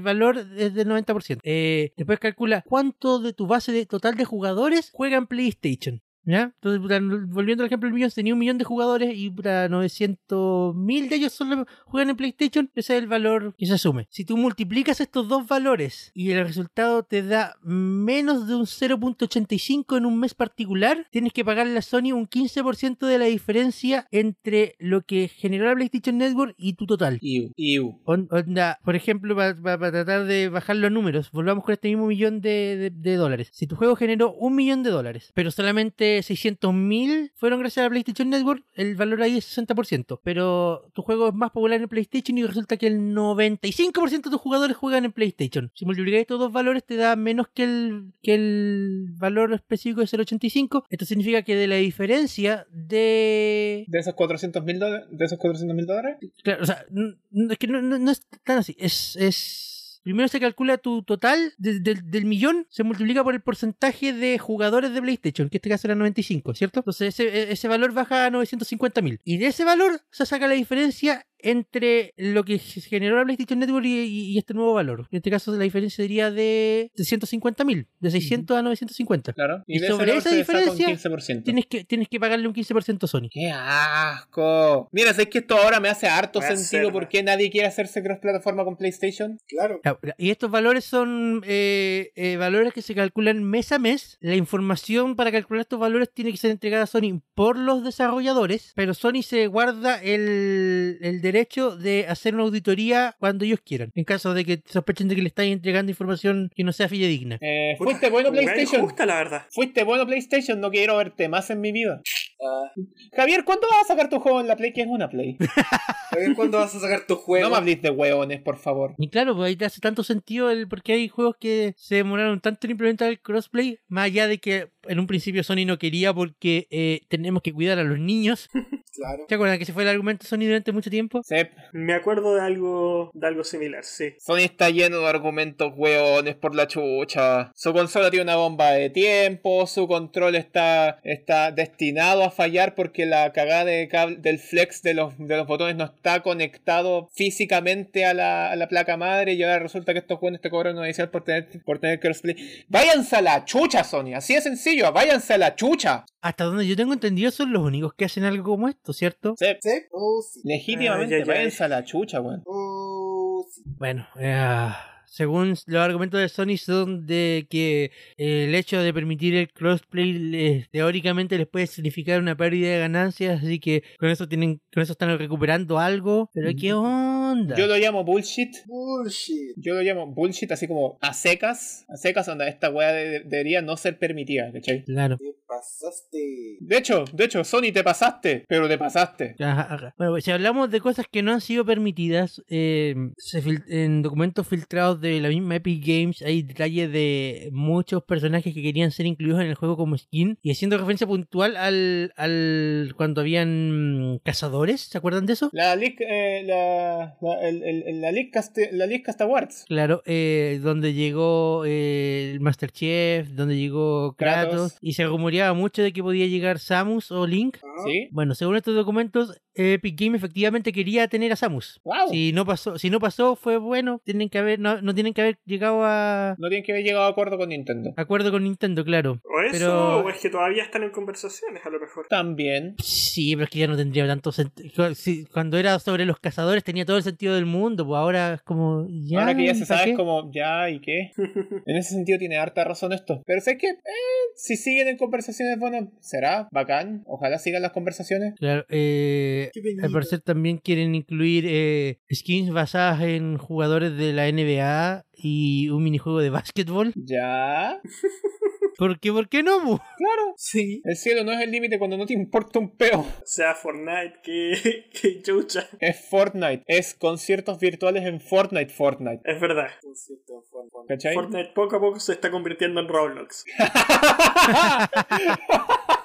D: valor es del 90%. Eh, después calcula cuánto de tu base de, total de jugadores juega en PlayStation. ¿Ya? Entonces, volviendo al ejemplo del millón, tenía un millón de jugadores y puta, 900 mil de ellos solo juegan en PlayStation, ese es el valor que se asume. Si tú multiplicas estos dos valores y el resultado te da menos de un 0.85 en un mes particular, tienes que pagarle a Sony un 15% de la diferencia entre lo que generó la PlayStation Network y tu total. Onda, por ejemplo, para tratar de bajar los números, volvamos con este mismo millón de dólares. Si tu juego generó un millón de dólares, pero solamente 600.000 fueron gracias a la PlayStation Network, el valor ahí es 60%. Pero tu juego es más popular en PlayStation y resulta que el 95% de tus jugadores juegan en PlayStation. Si multiplicas estos dos valores te da menos que el, que el valor específico de 0.85. Esto significa que de la diferencia de...
B: ¿De esos 400.000 dólares? ¿De esos 400 dólares?
D: Claro, o sea, es que no, no es tan así. Es... es Primero se calcula tu total del millón, se multiplica por el porcentaje de jugadores de PlayStation, que en este caso era 95, ¿cierto? Entonces ese, ese valor baja a 950.000. Y de ese valor se saca la diferencia entre lo que generó la PlayStation Network y, este nuevo valor. En este caso la diferencia sería de 150 mil, de 600 a 950.
B: Claro.
D: Y, sobre esa diferencia tienes que, tienes que pagarle un 15% a Sony.
B: ¡Qué asco! Mira, es que esto ahora me hace harto sentido porque nadie quiere hacerse cross plataforma con PlayStation.
A: Claro.
D: Y estos valores son eh, eh, valores que se calculan mes a mes. La información para calcular estos valores tiene que ser entregada a Sony por los desarrolladores, pero Sony se guarda el, el derecho de hacer una auditoría cuando ellos quieran, en caso de que sospechen de que le están entregando información que no sea fidedigna.
B: Eh, fuiste bueno PlayStation.
C: Gusta, la verdad.
B: Fuiste bueno PlayStation, no quiero verte más en mi vida. Ah. Javier, ¿cuándo vas a sacar tu juego en la Play? ¿Qué es una Play?
A: Javier, ¿cuándo vas a sacar tu juego?
B: No me hables de hueones, por favor.
D: Y claro, pues ahí te hace tanto sentido el porque hay juegos que se demoraron tanto en implementar el crossplay, más allá de que en un principio Sony no quería porque eh, tenemos que cuidar a los niños.
A: Claro.
D: ¿Te acuerdas que se fue el argumento Sony durante mucho tiempo?
B: Sí.
C: Me acuerdo de algo, de algo similar, sí.
B: Sony está lleno de argumentos hueones por la chucha. Su consola tiene una bomba de tiempo, su control está, está destinado a fallar porque la cagada de del flex de los, de los botones no está conectado físicamente a la, a la placa madre y ahora resulta que estos juegos te cobran una adicional por tener, por tener crossplay. Váyanse a la chucha, Sony, así de sencillo, váyanse a la chucha.
D: Hasta donde yo tengo entendido son los únicos que hacen algo como esto, ¿cierto?
B: Sí.
A: ¿Sí? Oh,
B: Legítimamente, váyanse a la chucha, weón.
A: Oh,
D: bueno, eh, según los argumentos de Sony son de que el hecho de permitir el crossplay teóricamente les puede significar una pérdida de ganancias, así que con eso tienen, con eso están recuperando algo. Pero qué onda.
B: Yo lo llamo bullshit.
A: Bullshit.
B: Yo lo llamo bullshit así como a secas, a secas donde esta weá debería no ser permitida, ¿cachai?
D: Claro.
A: Te pasaste.
B: De hecho, de hecho, Sony te pasaste, pero te pasaste.
D: Bueno, si hablamos de cosas que no han sido permitidas, eh, en documentos filtrados de la misma Epic Games hay detalles de muchos personajes que querían ser incluidos en el juego como skin y haciendo referencia puntual al, al cuando habían cazadores, ¿se acuerdan de eso?
B: La League, eh, la, la, el, la, League la League Cast Awards.
D: Claro, eh, donde llegó eh, el Master Chief, donde llegó Kratos, y se rumoreaba mucho de que podía llegar Samus o Link.
B: ¿Sí?
D: Bueno, según estos documentos, Epic Game efectivamente quería tener a Samus. Si no pasó, si no pasó, fue bueno. Tienen que haber, no, no, tienen que haber llegado a.
B: No tienen que haber llegado a acuerdo con Nintendo.
D: Acuerdo con Nintendo, claro.
C: O eso, pero... o es que todavía están en conversaciones, a lo mejor.
B: También.
D: Sí, pero es que ya no tendría tanto sentido. cuando era sobre los cazadores tenía todo el sentido del mundo, pues ahora es como. Ya,
B: ahora que ya se sabe, es como, ya, ¿y qué? en ese sentido tiene harta razón esto. Pero sé que, eh, si siguen en conversaciones, bueno, será bacán. Ojalá sigan las conversaciones.
D: Claro, eh al parecer también quieren incluir eh, skins basadas en jugadores de la NBA y un minijuego de básquetbol.
B: Ya.
D: ¿Por qué? ¿Por qué no?
B: Claro.
A: Sí.
B: El cielo no es el límite cuando no te importa un peo.
C: O sea, Fortnite, que, que chucha.
B: Es Fortnite. Es conciertos virtuales en Fortnite, Fortnite.
C: Es verdad.
B: ¿Cachai?
C: Fortnite poco a poco se está convirtiendo en Roblox.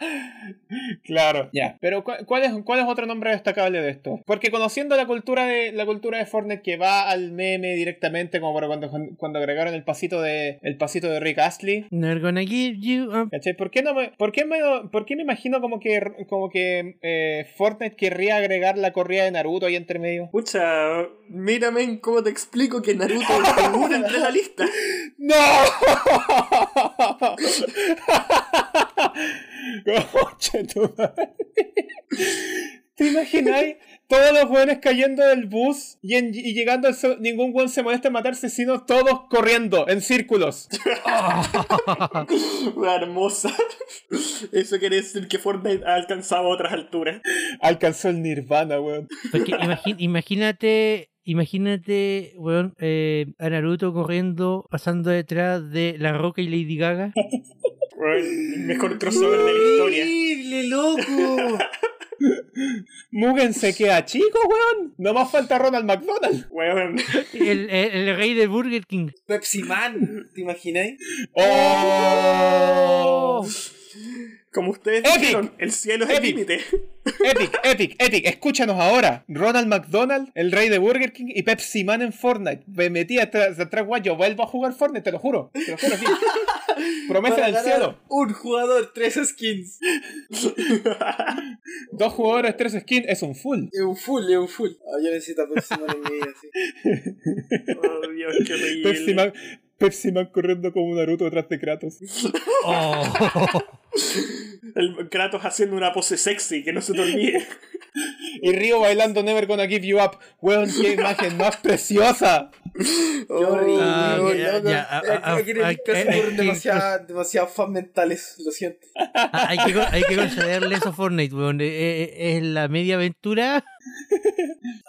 B: claro, ya. Pero ¿cuál es, ¿cuál es otro nombre destacable de esto? Porque conociendo la cultura de la cultura de Fortnite que va al meme directamente, como cuando, cuando agregaron el pasito de el pasito de Rick Astley.
D: Never gonna give you
B: ¿Por qué no me, por qué me, por qué me imagino como que como que eh, Fortnite querría agregar la corrida de Naruto ahí entre medio?
C: Pucha, mírame cómo te explico que Naruto figura entre la lista.
B: ¡No! ¿Te imagináis? Todos los jóvenes cayendo del bus y, llegando al ningún buen se molesta en matarse, sino todos corriendo en círculos.
C: hermosa. Eso quiere decir que Fortnite ha alcanzado otras alturas.
B: Alcanzó el nirvana, weón.
D: Porque imagínate Imagínate, weón, eh, a Naruto corriendo, pasando detrás de La Roca y Lady Gaga.
C: el mejor crossover de la historia.
A: ¡Increíble, loco!
B: Mugen se queda chico, weón. No más falta Ronald McDonald.
C: Weón.
D: El, el, rey de Burger King.
A: Pepsi Man, ¿te imagináis?
B: ¡Oh!
C: Como ustedes dijeron, el cielo es el límite.
B: Epic, Epic, Epic, escúchanos ahora. Ronald McDonald, el rey de Burger King y Pepsi Man en Fortnite. Me metí atrás, atrás guayo, vuelvo a jugar Fortnite, te lo juro. Te lo juro aquí. Promesa del cielo.
A: Un jugador, tres skins.
B: Dos jugadores, tres skins, es un full.
A: Es un full, es un full. Ah, yo necesito Pepsi Man en mi vida, sí.
C: Oh, Dios, qué horrible.
B: Pepsi Man, Pepsi Man corriendo como un Naruto detrás de Kratos.
C: Oh. El Kratos haciendo una pose sexy, que no se te olvide.
B: Y Río bailando Never Gonna Give You Up. Weón, qué imagen más preciosa.
A: Demasiado fan mentales, lo siento.
D: Hay que, hay que concederle eso a Fortnite, weón. Eh, eh, es la media aventura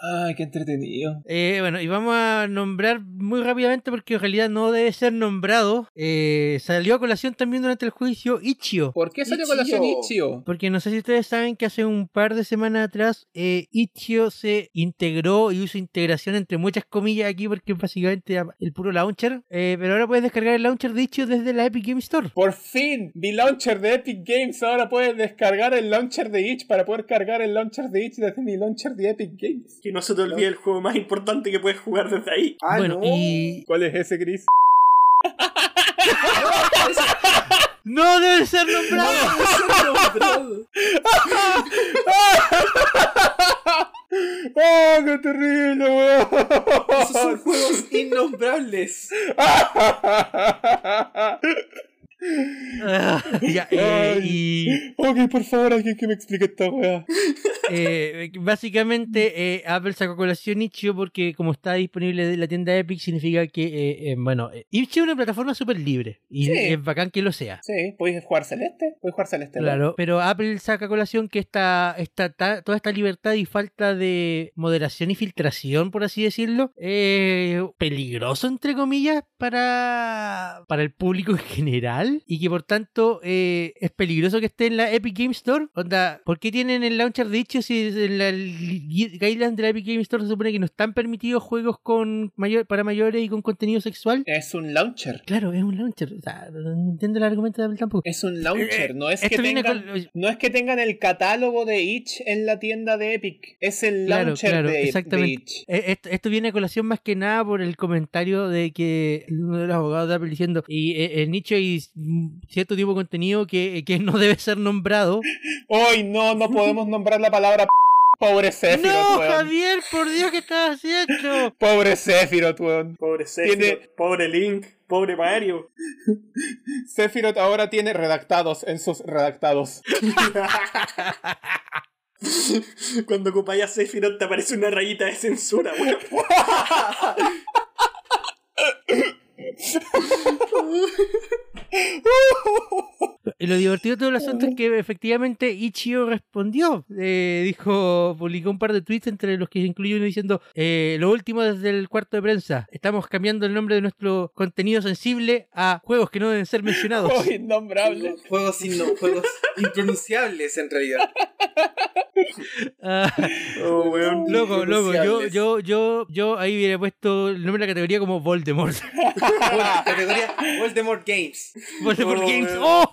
B: Ay, qué entretenido.
D: Eh, bueno, y vamos a nombrar muy rápidamente porque en realidad no debe ser nombrado. Eh, salió a colación también durante el juicio Ichio.
B: ¿Por qué salió a colación Ichio?
D: Porque no sé si ustedes saben que hace un par de semanas atrás eh, Ichio se integró y hizo integración entre muchas comillas aquí porque básicamente el puro launcher. pero ahora puedes descargar el launcher de Ichio desde la Epic Game Store.
B: Por fin, mi launcher de Epic Games. Ahora puedes descargar el launcher de Itch para poder cargar el launcher de Itch desde mi launcher de Epic Games.
C: Que no se te olvide el juego más importante que puedes jugar desde ahí.
A: Ah, bueno, y...
B: ¿Cuál es ese, Chris?
D: no debe ser nombrado. No debe ser nombrado.
B: ¡Oh, qué terrible, weón!
A: Esos son juegos innombrables.
D: ya, eh, y...
B: Ok, por favor, alguien que me explique esta weá.
D: Eh, básicamente, eh, Apple sacó colación Itch.io porque como está disponible en la tienda Epic, significa que, eh, bueno, Itch.io es una plataforma súper libre y es bacán que lo sea.
B: Sí, puedes jugar Celeste, puedes jugar Celeste.
D: Claro, pero Apple saca colación que esta, esta, toda esta libertad y falta de moderación y filtración, por así decirlo, es peligroso, entre comillas, para, para el público en general y que por tanto es peligroso que esté en la Epic Game Store. Onda, ¿por qué tienen el launcher de Itch.io si en la guidelines de la Epic Game Store se supone que no están permitidos juegos con mayor, para mayores y con contenido sexual?
B: Es un launcher.
D: Claro, es un launcher. O sea, no entiendo el argumento de Apple tampoco.
B: Es un launcher, eh, no es, que tengan, no es que tengan el catálogo de Itch en la tienda de Epic. Es el launcher de, exactamente. Itch.
D: Eh, esto, viene a colación más que nada por el comentario de que uno de los abogados de Apple diciendo y eh, en nicho hay cierto tipo de contenido que, que no debe ser nombrado.
B: Hoy no, no podemos nombrar la palabra Pobre Sephiroth,
D: No, Javier, por Dios, ¿qué estás haciendo?
B: Pobre Sephiroth, weón.
C: Pobre Sephiroth, pobre Link, pobre Mario.
B: Sephiroth ahora tiene redactados en sus redactados.
C: Cuando ocupáis a Sephiroth te aparece una rayita de censura, weón.
D: Y lo divertido de todo el asunto es que efectivamente Ichio respondió. Eh, dijo, publicó un par de tweets entre los que incluyó uno diciendo: eh, Lo último desde el cuarto de prensa. Estamos cambiando el nombre de nuestro contenido sensible a juegos que no deben ser mencionados.
B: Oh, innombrables.
A: Juegos, juegos impronunciables en realidad.
D: Ah, oh, loco, loco. Yo, yo, yo, yo ahí hubiera puesto el nombre de la categoría como Voldemort.
A: categoría Voldemort Games.
D: Voldemort oh, Games. ¡Oh!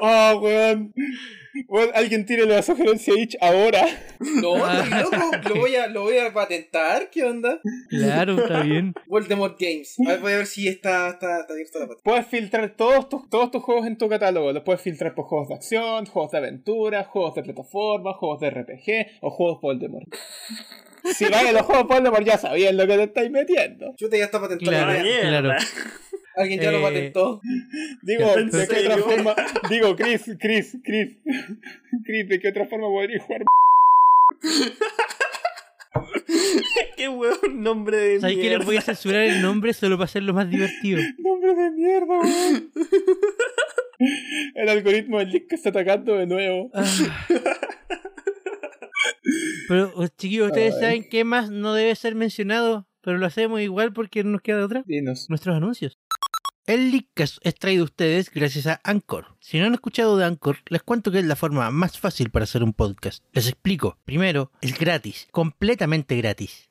B: oh, weón. alguien tire la sugerencia Itch ahora.
A: No, loco, lo voy, a, lo voy a patentar. ¿Qué onda?
D: Claro, está bien.
A: Voldemort Games. A ver, voy a ver si está, está, está abierto la
B: Puedes filtrar todos tus, todos tus juegos en tu catálogo. Los puedes filtrar por juegos de acción, juegos de aventura, juegos de plataforma, juegos de RPG o juegos Voldemort. Si van a los juegos Voldemort ya sabían lo que te estáis metiendo.
A: Yo te ya está patentado.
D: Claro, claro.
A: Alguien ya lo patentó.
B: Digo, ¿de qué otra forma? Digo, Chris, Chris, Chris. Chris, ¿de qué otra forma podría jugar?
C: Qué hueón nombre de
D: ¿Sabes que les voy a censurar el nombre solo para hacerlo más divertido?
B: Nombre de mierda, weón. El algoritmo del link está atacando de nuevo. Ah.
D: Pero, oh, chiquillos, ¿ustedes saben qué más no debe ser mencionado? Pero lo hacemos igual porque no nos queda otra.
B: Dinos.
D: Nuestros anuncios. El Leakcast es traído a ustedes gracias a Anchor. Si no han escuchado de Anchor, les cuento que es la forma más fácil para hacer un podcast. Les explico. Primero, es gratis, completamente gratis.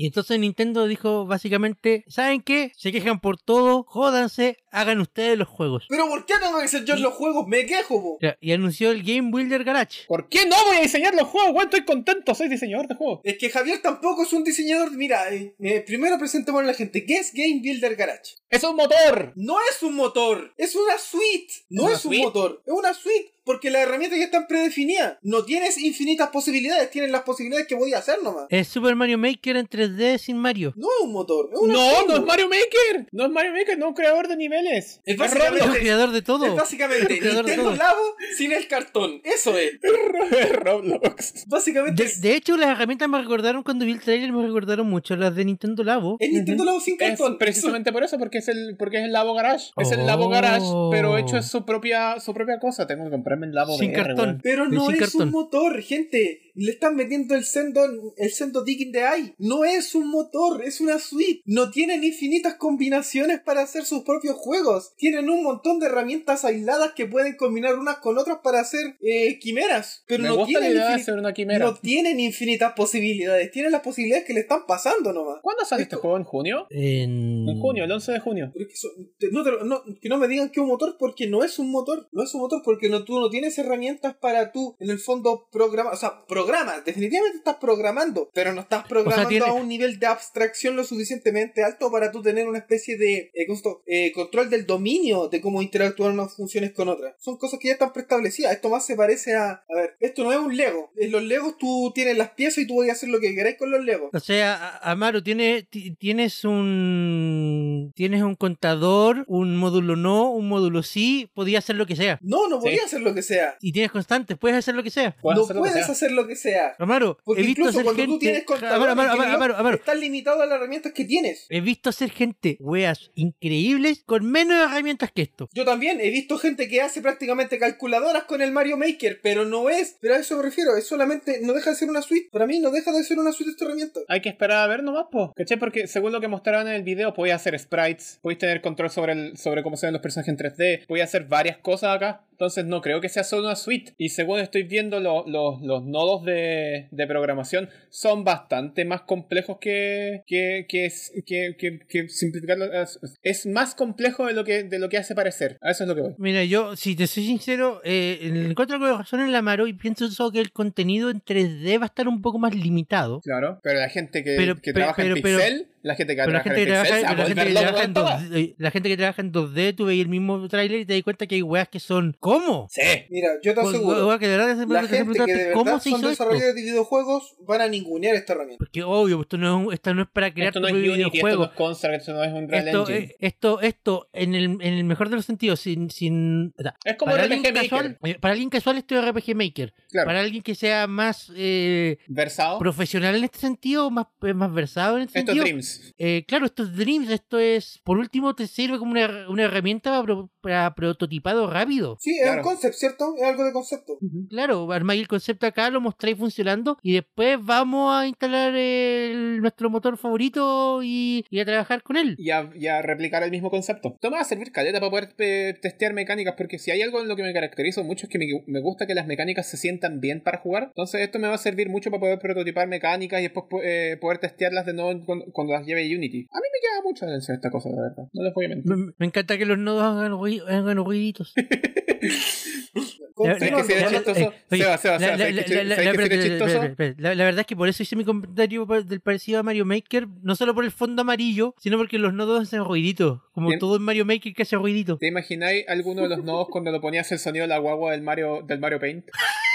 D: Y entonces Nintendo dijo básicamente, ¿saben qué? Se quejan por todo, jódanse, hagan ustedes los juegos.
A: Pero ¿por qué tengo que ser yo los juegos? Me quejo, po.
D: Y anunció el Game Builder Garage.
B: ¿Por qué no voy a diseñar los juegos? Bueno, estoy contento, soy diseñador de juegos.
A: Es que Javier tampoco es un diseñador. Mira, eh, eh, primero presentemos a la gente. ¿Qué es Game Builder Garage?
B: Es un motor.
A: No es un motor, es una suite. No es, un motor, es una suite porque las herramientas ya están predefinidas. No tienes infinitas posibilidades, tienes las posibilidades que podía hacer nomás.
D: Es Super Mario Maker en 3D sin Mario.
A: No es un motor, es
B: una No, no es Mario Maker. No es Mario Maker, no es un creador de niveles.
D: Es, básicamente, un creador de todo.
A: Es básicamente Nintendo Labo sin el cartón. Eso es.
B: Roblox.
A: Básicamente.
D: De, hecho, las herramientas me recordaron cuando vi el trailer, me recordaron mucho las de Nintendo Labo.
A: Es Nintendo Labo sin cartón.
B: precisamente por eso, porque es el, porque es el Labo Garage. Es el Labo Garage, pero hecho es su propia, su propia cosa. Tengo que comprarme el Labo
D: sin cartón.
A: Pero no es un motor, gente. Le están metiendo el sendo, el sendo in the Eye. No es un motor, es una suite. No tienen infinitas combinaciones para hacer sus propios juegos. Tienen un montón de herramientas aisladas que pueden combinar unas con otras para hacer eh, quimeras. Pero no tienen,
B: una quimera.
A: no tienen infinitas posibilidades. Tienen las posibilidades que le están pasando nomás.
B: ¿Cuándo sale este juego? ¿En junio?
D: En...
B: junio, el 11 de junio.
A: Que, no, que no me digan que es un motor porque no es un motor. No es un motor porque no, tú no tienes herramientas para tú, en el fondo, programar. O sea, programas. Definitivamente estás programando. Pero no estás programando a un nivel de abstracción lo suficientemente alto para tú tener una especie de eh, eh, control del dominio de cómo interactúan unas funciones con otras. Son cosas que ya están preestablecidas. Esto más se parece a. A ver, esto no es un Lego. En los Legos tú tienes las piezas y tú puedes hacer lo que queráis con los Legos.
D: O sea, Amaro, tienes, tienes un. Tienes un contador, un módulo no, un módulo sí, podía hacer lo que sea.
A: No, no podía hacer lo que sea.
D: Y tienes constantes, puedes hacer lo que sea.
A: No puedes hacer lo que sea.
D: Amaro,
A: porque incluso cuando tú tienes contador, estás limitado a las herramientas que tienes.
D: He visto hacer gente weas increíbles con menos herramientas que esto.
A: Yo también he visto gente que hace prácticamente calculadoras con el Mario Maker, pero no es, pero a eso me refiero, es solamente, no deja de ser una suite. Para mí no deja de ser una suite esta herramienta.
B: Hay que esperar a ver nomás, po. ¿Caché? Porque según lo que mostraron en el video, podéis hacer sprites, podéis tener control sobre, el, sobre cómo se ven los personajes en 3D, podéis hacer varias cosas acá. Entonces no creo que sea solo una suite. Y según estoy viendo, los nodos de, de, programación son bastante más complejos que, que, que, que, que simplificarlo. Es más complejo de lo, que, de lo que hace parecer. A eso es lo que voy.
D: Mira, yo, si te soy sincero, eh, encuentro que razón en la Maro y pienso que el contenido en 3D va a estar un poco más limitado.
B: Claro, pero la gente que, que trabaja en Pixel la gente que, trabaja, en
D: la gente que trabaja en 2D, la gente que trabaja en 2D, tú veis el mismo trailer y te das cuenta que hay weas que son ¿cómo?
A: Sí. Mira, yo te aseguro. Que la gente que de verdad ¿cómo son desarrolladores de videojuegos van a ningunear esta herramienta.
D: Porque obvio, esto no es, esto no es para crear
B: esto no es Unity, esto no es Construct, esto no es un Real
D: esto, Engine. esto, esto, en el, en el mejor de los sentidos, sin, sin
B: es como para RPG Maker.
D: Casual, eh, para alguien casual esto es RPG Maker. Claro. Para alguien que sea más eh,
B: versado,
D: profesional en este sentido, más, más versado en este sentido.
B: Dreams.
D: Eh, claro, esto es Dreams, esto es, por último, te sirve como una, una herramienta para, para, prototipado rápido.
A: Sí, es un concept, ¿cierto? Es algo de concepto.
D: Claro, armáis el concepto acá, lo mostráis funcionando y después vamos a instalar el, nuestro motor favorito y, y, a trabajar con él.
B: Y a, y a, replicar el mismo concepto. Esto me va a servir caleta para poder eh, testear mecánicas, porque si hay algo en lo que me caracterizo mucho es que me, me, gusta que las mecánicas se sientan bien para jugar. Entonces esto me va a servir mucho para poder prototipar mecánicas y después eh, poder testearlas de nuevo cuando, cuando las lleve Unity. A mí me llama mucho la atención esta cosa, de verdad. No les voy a mentir.
D: Me, me encanta que los nodos hagan, hagan ruiditos.
B: La,
D: verdad es que por eso hice mi comentario del parecido a Mario Maker, no solo por el fondo amarillo, sino porque los nodos hacen ruiditos, como todo en Mario Maker que hace ruidito.
B: ¿Te imagináis alguno de los nodos cuando lo ponías el sonido de la guagua del Mario, del Mario Paint?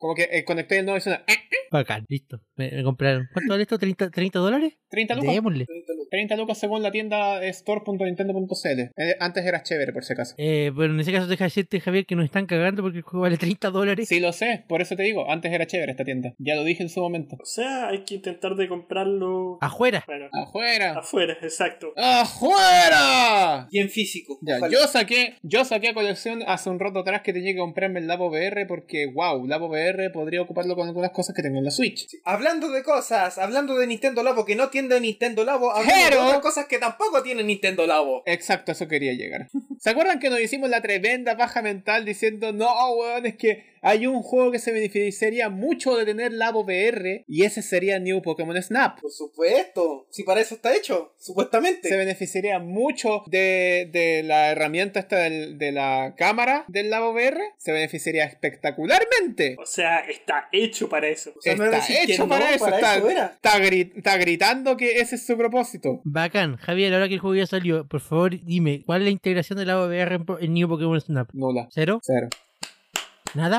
B: Como que eh, conecté el nodo y suena.
D: Bacán, listo. Me, compraron. ¿Cuánto vale esto? ¿30, 30 dólares?
B: 30 lucas. 30 lucas según la tienda store.nintendo.cl. Eh, antes era chévere, por si acaso.
D: Eh, bueno, en ese caso deja decirte, Javier, que nos están cagando porque el juego vale 30 dólares.
B: Sí, lo sé. Por eso te digo, antes era chévere esta tienda. Ya lo dije en su momento.
C: O sea, hay que intentar de comprarlo...
D: Afuera.
B: Afuera.
C: Afuera, exacto.
B: ¡Afuera!
A: Y en físico.
B: Ya, yo saqué, yo saqué a colección hace un rato atrás que tenía que comprarme el Labo VR porque, wow, Labo VR podría ocuparlo con algunas cosas que tengo en la Switch.
A: Hablando de cosas, hablando de Nintendo Labo que no tiene Nintendo Labo, hablando otras cosas que tampoco tiene Nintendo Labo.
B: Exacto, eso quería llegar. ¿Se acuerdan que nos hicimos la tremenda baja mental diciendo, no, weón, es que hay un juego que se beneficiaría mucho de tener Labo VR y ese sería New Pokémon Snap.
A: Por supuesto, si para eso está hecho, supuestamente.
B: Se beneficiaría mucho de, de la herramienta esta del, de la cámara del Labo VR. Se beneficiaría espectacularmente.
C: O sea, está hecho para eso.
B: está hecho para eso. está, está, gritando que ese es su propósito.
D: Bacán. Javier, ahora que el juego ya salió, por favor dime, ¿cuál es la integración del Labo VR en, en New Pokémon Snap?
B: Nula.
D: ¿Cero?
B: Cero.
D: ¿Nada?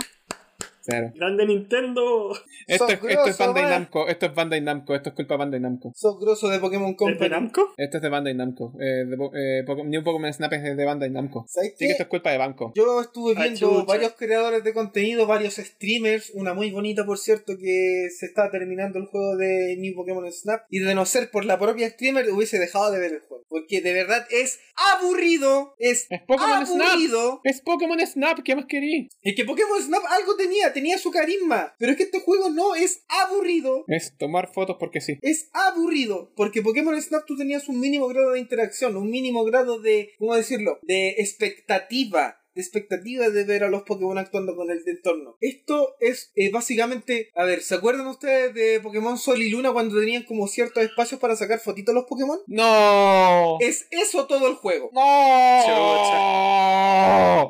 C: Grande Nintendo.
B: Esto, es, esto es Bandai Namco. Esto es Bandai Namco. Esto es culpa de Bandai Namco.
A: Sos grosso de Pokémon Company.
C: de Namco?
B: Esto es de Bandai Namco. Eh, de, eh, New Pokémon Snap es de Bandai Namco. Sí que esto es culpa de banco.
A: Yo estuve viendo varios creadores de contenido, varios streamers. Una muy bonita, por cierto, que se está terminando el juego de New Pokémon Snap. Y de no ser por la propia streamer, hubiese dejado de ver el juego. Porque de verdad es aburrido. Es,
B: es Pokémon
A: aburrido.
B: Snap. Es Pokémon Snap. ¿Qué más querí?
A: Es que Pokémon Snap algo tenía tenía, tenía su carisma. Pero es que este juego no, es aburrido.
B: Es tomar fotos porque sí.
A: Es aburrido. Porque Pokémon Snap tú tenías un mínimo grado de interacción, un mínimo grado de, ¿cómo decirlo? De expectativa de expectativa de ver a los Pokémon actuando con el entorno. Esto es eh, básicamente, a ver, ¿se acuerdan ustedes de Pokémon Sol y Luna cuando tenían como ciertos espacios para sacar fotitos a los Pokémon?
B: No.
A: Es eso todo el juego.
B: No.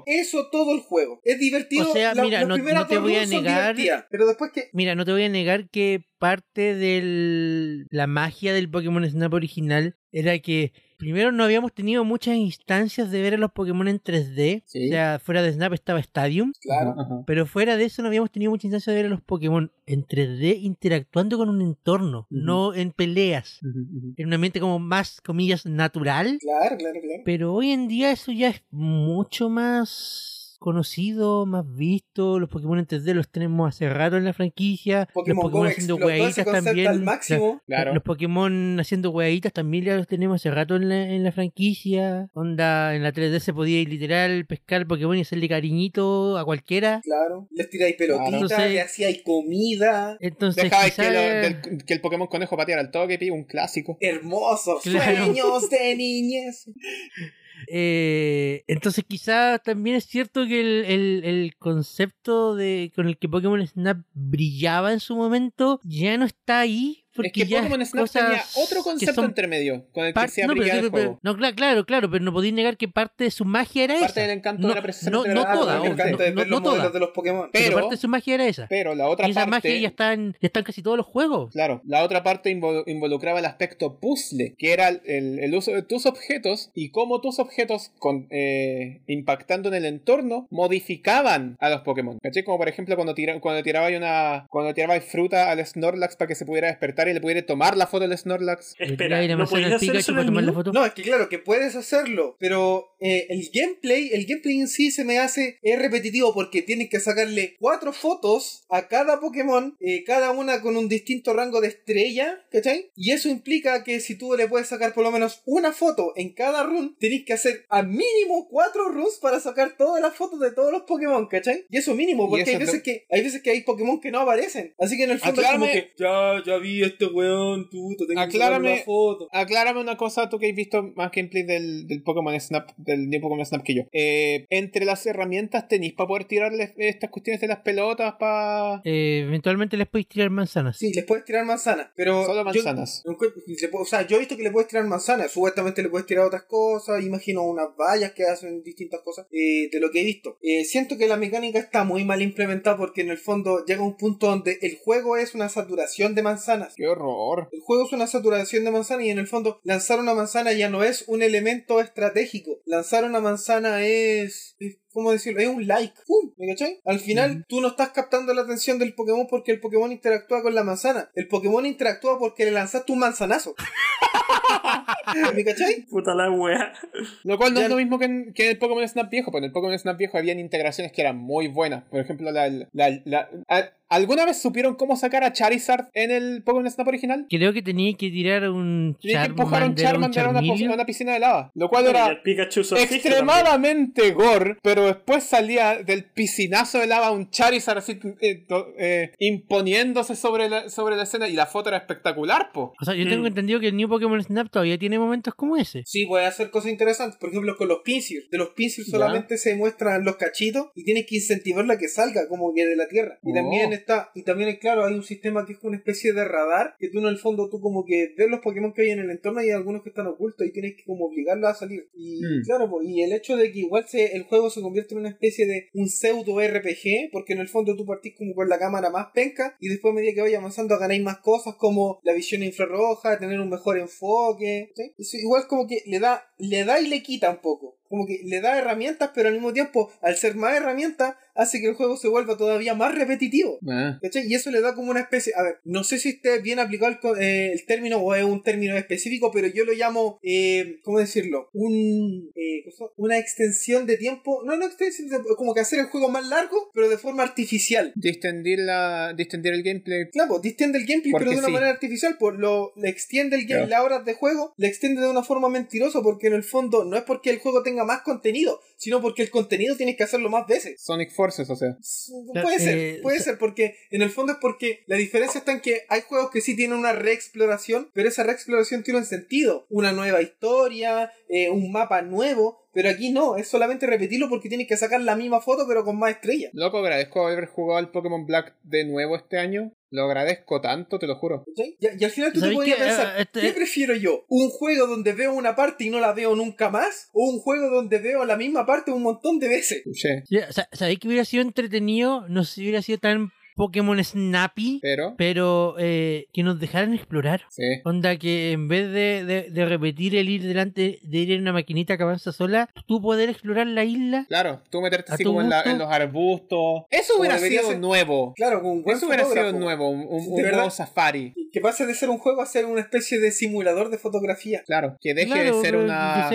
A: Eso todo el juego. Es divertido.
D: O sea, mira, no, te voy a negar.
A: Pero después que.
D: Mira, no te voy a negar que parte de la magia del Pokémon Snap original era que primero no habíamos tenido muchas instancias de ver a los Pokémon en 3D. O sea, fuera de Snap estaba Stadium.
A: Claro.
D: Pero fuera de eso no habíamos tenido muchas instancias de ver a los Pokémon en 3D interactuando con un entorno, no en peleas. En un ambiente como más, comillas, natural.
A: Claro, claro, claro.
D: Pero hoy en día eso ya es mucho más conocido, más visto. Los Pokémon en 3D los tenemos hace rato en la franquicia. los Pokémon haciendo hueaditas también. Los Pokémon haciendo hueaditas también ya los tenemos hace rato en la, en la franquicia. Onda, en la 3D se podía ir literal pescar Pokémon y hacerle cariñito a cualquiera.
A: Claro, les tiráis pelotitas, le hacíais comida.
D: Entonces,
B: Dejabais que, el Pokémon conejo pateara al toque, un clásico.
A: Hermoso, sueños de niñez.
D: Eh, entonces quizá también es cierto que el, el, concepto de con el que Pokémon Snap brillaba en su momento ya no está ahí
B: es que Pokémon Snap tenía otro concepto intermedio con el que se abría el juego.
D: no, claro, claro, pero no podéis negar que parte de su magia era
B: esa.
D: Parte
B: del encanto
D: no,
B: era precisamente
D: no, no toda,
A: no, no, toda. de los Pokémon.
D: Pero, parte de su magia era esa.
B: Pero la otra
D: y esa magia ya está, en, ya está en casi todos los juegos.
B: Claro, la otra parte involucraba el aspecto puzzle, que era el, el uso de tus objetos y cómo tus objetos, con, eh, impactando en el entorno, modificaban a los Pokémon. ¿Caché? Como por ejemplo cuando, tira, cuando tirabais una cuando tirabais fruta al Snorlax para que se pudiera despertar y le pudiera tomar la foto del Snorlax.
C: Espera, ¿no tomar
D: la foto?
A: No, es que claro, que puedes hacerlo, pero eh, el gameplay, el gameplay en sí se me hace es repetitivo porque tienes que sacarle cuatro fotos a cada Pokémon, eh, cada una con un distinto rango de estrella, ¿cachai? Y eso implica que si tú le puedes sacar por lo menos una foto en cada run, tenés que hacer a mínimo cuatro runs para sacar todas las fotos de todos los Pokémon, ¿cachai? Y eso mínimo, porque hay veces, que, hay veces que hay Pokémon que no aparecen. Así que en el fondo es como que ya, ya vi este weón, puto, tengo aclárame, que foto.
B: Aclárame una cosa, tú que has visto más gameplay del, del Pokémon Snap, del New Pokémon Snap que yo. Eh, entre las herramientas tenéis para poder tirarles estas cuestiones de las pelotas para.
D: Eh, eventualmente les podéis tirar manzanas.
A: Sí, les puedes tirar manzanas, pero.
B: Solo manzanas.
A: o sea, yo he visto que le puedes tirar manzanas, supuestamente le puedes tirar otras cosas, imagino unas vallas que hacen distintas cosas, eh, de lo que he visto. Eh, siento que la mecánica está muy mal implementada porque en el fondo llega un punto donde el juego es una saturación de manzanas.
B: ¡Qué horror!
A: El juego es una saturación de manzana y en el fondo lanzar una manzana ya no es un elemento estratégico. Lanzar una manzana es, ¿cómo decirlo? Es un like. ¡Pum! ¿Me cachai? Al final, tú no estás captando la atención del Pokémon porque el Pokémon interactúa con la manzana. El Pokémon interactúa porque le lanzaste un manzanazo. ¿Me cachai?
C: Puta la wea.
B: Lo cual no es lo mismo que en, que el Pokémon Snap viejo, porque en el Pokémon Snap viejo habían integraciones que eran muy buenas. Por ejemplo, la, la, ¿Alguna vez supieron cómo sacar a Charizard en el Pokémon Snap original?
D: Creo que tenía que tirar un
B: Tenía que empujar a un Charmander a una, una, piscina de lava. Lo cual era extremadamente gore, pero después salía del piscinazo de lava un Charizard así eh, eh, imponiéndose sobre la, sobre la escena y la foto era espectacular, po.
D: O sea, yo tengo mm. entendido que el New Pokémon Snap todavía tiene momentos como ese.
A: Sí, puede hacer cosas interesantes. Por ejemplo, con los Pinsir. De los Pinsir solamente se muestran los cachitos y tienes que incentivarla que salga como que de la tierra. Y también oh. está, y también, claro, hay un sistema que es una especie de radar que tú en el fondo tú como que ves los Pokémon que hay en el entorno y hay algunos que están ocultos y tienes que como obligarlos a salir. Y mm. claro, pues, y el hecho de que igual se, el juego se convierte en una especie de un pseudo RPG, porque en el fondo tú partís como por la cámara más penca y después a medida que vayas avanzando ganáis más cosas como la visión infrarroja, tener un mejor enfoque. igual como que le da, le da y le quita un poco como que le da herramientas, pero al mismo tiempo, al ser más herramientas, hace que el juego se vuelva todavía más repetitivo. Ah. Y eso le da como una especie. A ver, no sé si esté bien aplicado el, eh, el término o es un término específico, pero yo lo llamo, eh, ¿cómo decirlo? Un, eh, una extensión de tiempo. No, no extensión, como que hacer el juego más largo, pero de forma artificial.
B: Distender, la, distender el gameplay.
A: Claro, distende el gameplay, pero de una manera artificial. Pues lo, le extiende el game, las horas de juego, le extiende de una forma mentirosa, porque en el fondo no es porque el juego tenga más contenido, sino porque el contenido tienes que hacerlo más veces.
B: Sonic Force Forces, o sea.
A: Puede ser, eh, puede ser, porque en el fondo es porque la diferencia está en que hay juegos que sí tienen una reexploración, pero esa reexploración tiene un sentido, una nueva historia, eh, un mapa nuevo, pero aquí no, es solamente repetirlo porque tienes que sacar la misma foto pero con más estrellas.
B: Loco, agradezco haber jugado al Pokémon Black de nuevo este año. Lo agradezco tanto, te lo juro.
A: Y, al final tú te podías pensar, eh, este ¿qué prefiero yo? ¿Un juego donde veo una parte y no la veo nunca más? ¿O un juego donde veo la misma parte un montón de veces?
D: Sí. ¿Sabéis que hubiera sido entretenido? No sé si hubiera sido tan Pokémon Snappy,
B: pero,
D: pero eh, que nos dejaran explorar.
B: Sí.
D: Onda que en vez de, de, repetir el ir delante, de ir en una maquinita que avanza sola, tú poder explorar la isla.
B: Claro, tú meterte así como en, los arbustos. Eso hubiera sido nuevo.
A: Claro, un buen
B: Eso hubiera sido nuevo, un, un, nuevo safari.
A: Que pase de ser un juego a ser una especie de simulador de fotografía.
B: Claro, que deje de ser una.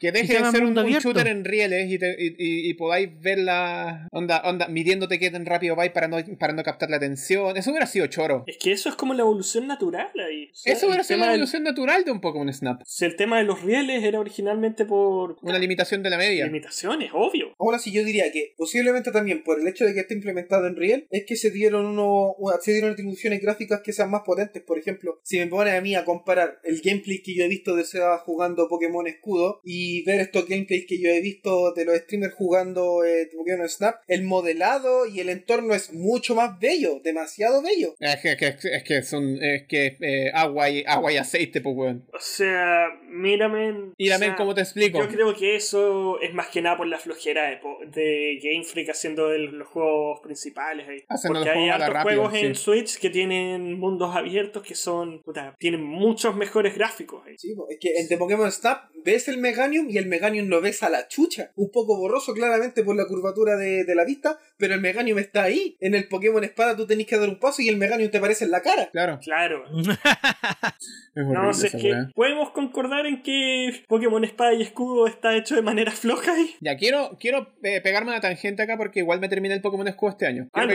B: Que, deje de ser un, shooter en rieles y, y, y, podáis ver la. Onda, onda, midiéndote qué tan rápido vais para no para no captar la atención. Eso hubiera sido choro.
C: Es que eso es como la evolución natural ahí.
B: eso hubiera sido la evolución natural de un Pokémon Snap.
C: Si el tema de los rieles era originalmente por.
B: Una limitación de la media.
C: Limitaciones, obvio.
A: Ahora sí, yo diría que posiblemente también por el hecho de que esté implementado en riel, es que se dieron uno, se dieron atribuciones gráficas que sean más potentes. Por ejemplo, si me pones a mí a comparar el gameplay que yo he visto de Seba jugando Pokémon Escudo y ver estos gameplays que yo he visto de los streamers jugando eh, Pokémon Snap, el modelado y el entorno es mucho más bello, demasiado bello.
B: Es que, es que son es que eh, agua, y, agua y aceite, pues weón.
C: O sea, mírame.
B: Mírame cómo te explico.
C: Yo creo que eso es más que nada por la flojera de, de Game Freak haciendo los juegos principales ahí. Porque hay otros juegos en Switch que tienen mundos abiertos que son. Puta, tienen muchos mejores gráficos ahí.
A: Sí, es que en The Pokémon Snap ves el Meganium y el Meganium lo ves a la chucha. Un poco borroso claramente por la curvatura de, de la vista, pero el Meganium está ahí. En el Pokémon Espada tú tenés que dar un paso y el Meganium te aparece en la cara.
B: Claro.
C: Claro. no, sé, es que podemos concordar en que Pokémon Espada y Escudo está hecho de manera floja ahí.
B: Ya, quiero, quiero eh, pegarme una tangente acá porque igual me terminé el Pokémon Escudo este año.
C: ah,
B: ¿lo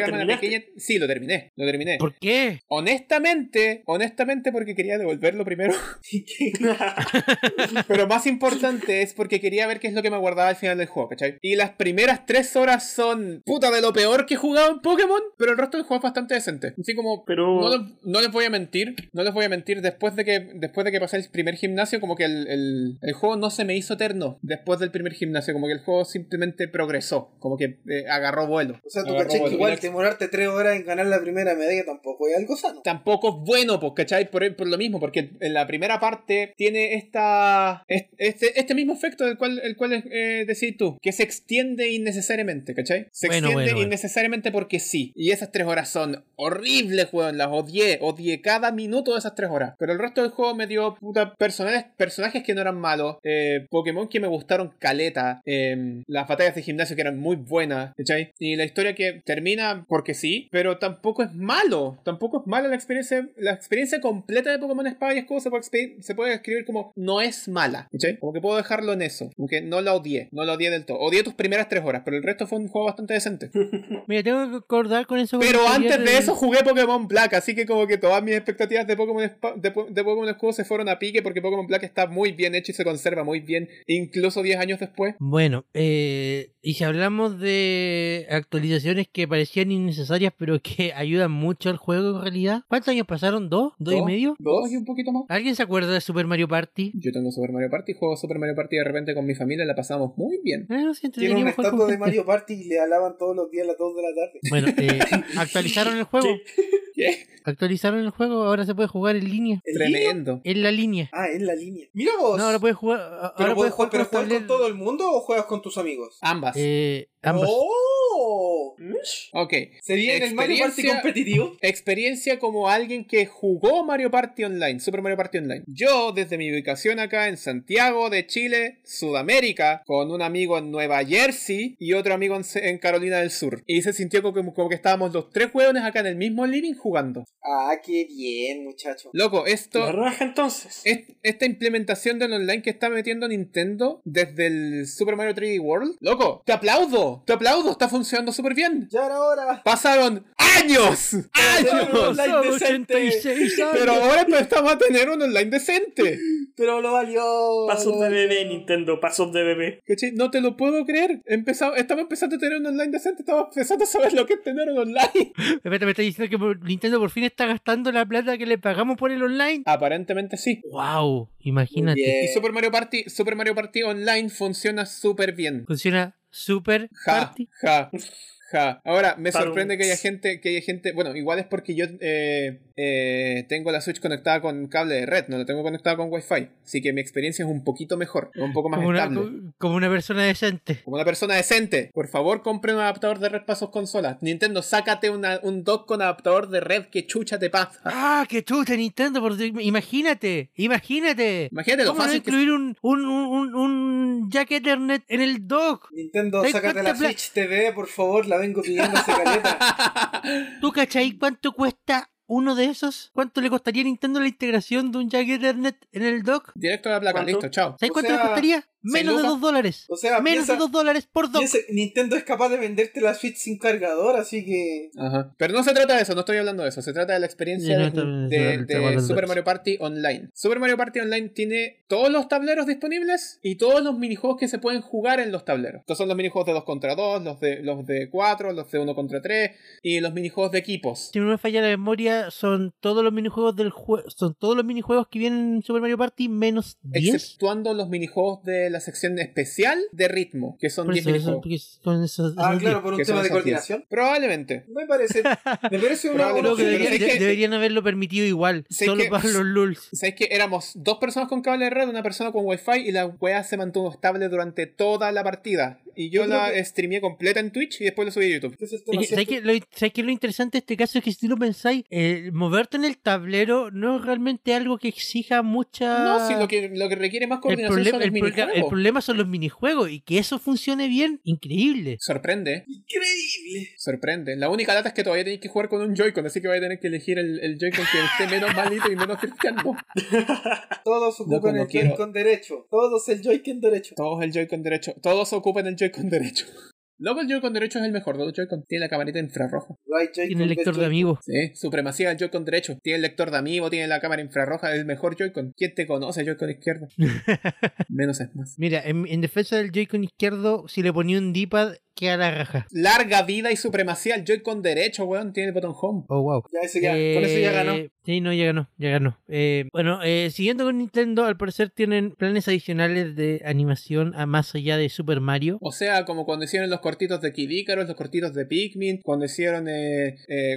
B: Sí, lo terminé. Lo terminé.
D: ¿Por qué?
B: Honestamente, honestamente porque quería devolverlo primero. Pero más importante es porque quería ver qué es lo que me guardaba al final del juego, ¿cachai? Y las primeras tres horas son puta de lo peor que he jugado en Pokémon pero el resto del juego es bastante decente. Así como,
C: pero...
B: no, les voy a mentir, no les voy a mentir, después de que, después de que pasé el primer gimnasio, como que el, juego no se me hizo eterno después del primer gimnasio, como que el juego simplemente progresó, como que eh, agarró vuelo.
A: O sea, tú caché que igual demorarte tres horas en ganar la primera medalla tampoco es algo sano.
B: Tampoco es bueno, pues, ¿cachai? Por, por lo mismo, porque en la primera parte tiene esta este, este mismo efecto del cual, el cual eh, decís tú, que se extiende innecesariamente, ¿cachai? Se extiende innecesariamente porque sí. Y esas tres horas son horribles, weón. Las odié. Odié cada minuto de esas tres horas. Pero el resto del juego me dio puta personajes, personajes que no eran malos. Eh, Pokémon que me gustaron caleta. Em, las batallas de gimnasio que eran muy buenas. ¿Cachai? Y la historia que termina porque sí. Pero tampoco es malo. Tampoco es mala la experiencia. La experiencia completa de Pokémon Espada y Escudo se puede, se puede escribir como no es mala. ¿Cachai? Como que puedo dejarlo en eso. Aunque no la odié. No la odié del todo. Odié tus primeras tres horas. Pero el resto fue un juego bastante decente.
D: Mira, tengo que acordar con eso.
B: Pero antes de eso jugué Pokémon Black, así que como que todas mis expectativas de Pokémon, de, Pokémon Escudo se fueron a pique porque Pokémon Black está muy bien hecho y se conserva muy bien, incluso 10 años después.
D: Bueno, eh, y si hablamos de actualizaciones que parecían innecesarias pero que ayudan mucho al juego en realidad, ¿cuántos años pasaron? ¿Dos? ¿Dos, y medio?
B: Dos y un poquito más.
D: ¿Alguien se acuerda de Super Mario Party?
B: Yo tengo Super Mario Party, juego Super Mario Party de repente con mi familia, la pasamos muy bien.
D: Bueno,
A: Tiene una estatua de Mario Party y le alaban todos los días a las 2 de la tarde.
D: Bueno, eh, actualizaron el juego.
B: ¿Qué?
D: Actualizaron el juego, ahora se puede jugar en línea.
B: Tremendo.
D: En la línea.
A: Ah, en la línea. Mira vos.
D: No, ahora puedes jugar. Ahora
A: puedes jugar, ¿pero juegas con todo el mundo o juegas con tus amigos?
B: Ambas.
D: Eh, ambas.
A: ¡Oh!
B: Ok.
A: ¿Sería en el Mario Party competitivo?
B: Experiencia como alguien que jugó Mario Party Online, Super Mario Party Online. Yo, desde mi ubicación acá en Santiago de Chile, Sudamérica, con un amigo en Nueva Jersey y otro amigo en, Carolina del Sur. Y se sintió como, como que estábamos los tres hueones acá en el mismo living jugando.
A: Ah, qué bien, muchacho.
B: Loco, esto.
C: La raja entonces.
B: esta implementación del online que está metiendo Nintendo desde el Super Mario 3D World. Loco, te aplaudo, te aplaudo, está funcionando súper bien.
A: Ya era hora.
B: Pasaron ¡Años! ¡Años! 86 años. Pero ahora empezamos a tener un online decente.
A: Pero lo valió.
C: Pasos de bebé, Nintendo, pasos de bebé.
B: No te lo puedo creer. Empezamos, estamos empezando a tener un online decente, estamos empezando a saber lo que es tener un online.
D: me está diciendo que Nintendo por fin está gastando la plata que le pagamos por el online.
B: Aparentemente sí.
D: Wow, imagínate.
B: Y Super Mario Party, Super Mario Party Online funciona súper bien.
D: Funciona súper Party.
B: Ja. Ahora, me sorprende que haya gente, que haya gente, bueno, igual es porque yo eh, eh, tengo la Switch conectada con cable de red, no la tengo conectada con Wi-Fi, así que mi experiencia es un poquito mejor, un poco más
D: como
B: estable.
D: Una, como una persona decente.
B: Como una persona decente. Por favor, compre un adaptador de red para sus consolas. Nintendo, sácate un dock con adaptador de red que chucha te pasa.
D: Ah, que chucha Nintendo, imagínate, imagínate.
B: Imagínate lo fácil
D: incluir un, un, un, un jack Ethernet en el dock.
A: Nintendo, sácate la Switch TV, por favor, la vengo pidiendo hace caleta.
D: ¿Tú cachai cuánto cuesta uno de esos, ¿cuánto le costaría a Nintendo la integración de un jack Ethernet en el dock?
B: Directo a la placa, listo, chao.
D: ¿Sabes cuánto le costaría? Menos de 2 dólares. O sea, menos de 2 dólares por dock.
A: Nintendo es capaz de venderte la Switch sin cargador, así que.
B: Ajá. Pero no se trata de eso, no estoy hablando de eso. Se trata de la experiencia de, Super Mario Party Online. Super Mario Party Online tiene todos los tableros disponibles y todos los minijuegos que se pueden jugar en los tableros. Estos son los minijuegos de 2 contra 2, los de, los de 4, los de 1 contra 3 y los minijuegos de equipos.
D: Si no me falla la memoria, son todos los minijuegos del juego. Son todos los minijuegos que vienen en Super Mario Party menos 10.
B: Exceptuando los minijuegos de la sección especial de ritmo, que son 10
A: minutos. ah, claro, por un tema de coordinación.
B: Probablemente.
A: Me parece. Me parece una
D: deberían haberlo permitido igual, solo para los lulz.
B: ¿Sabéis que éramos dos personas con cable de red, una persona con wifi y la weá se mantuvo estable durante toda la partida? Y yo, la streamé completa en Twitch y después la subí a YouTube.
D: ¿Sabes qué, lo, que lo interesante de este caso es que si lo pensáis, eh, moverte en el tablero no es realmente algo que exija mucha.
B: No, sí, lo que, lo que requiere más coordinación el son los
D: el, el problema son los minijuegos y que eso funcione bien, increíble.
B: Sorprende.
A: Increíble.
B: Sorprende. La única data es que todavía tenéis que jugar con un Joy-Con, así que vais a tener que elegir el, el Joy-Con que esté menos malito y menos cristiano.
A: Todos ocupan el Joy-Con derecho. Todos el Joy-Con derecho.
B: Todos el Joy-Con derecho. Todos ocupan el Joy-Con derecho. Luego el Joy-Con derecho es el mejor. El Joy-Con tiene la camarita infrarroja.
D: Tiene el lector de amigo.
B: Sí, supremacía del Joy-Con derecho. Tiene el lector de amigo, tiene la cámara infrarroja. El mejor Joy-Con. ¿Quién te conoce, Joy-Con izquierdo? Menos es más.
D: Mira, en, en defensa del Joy-Con izquierdo, si le ponía un D-pad, a la raja.
B: Larga vida y supremacía el Joy-Con derecho, weón. Tiene el botón home.
D: Oh, wow.
A: Ya, ese ya, con eso ya ganó. Eh,
D: sí, no, ya ganó, ya ganó. Eh, bueno, eh, siguiendo con Nintendo, al parecer tienen planes adicionales de animación a más allá de Super Mario.
B: O sea, como cuando hicieron los cortitos de Kid Icarus, los cortitos de Pikmin, cuando hicieron,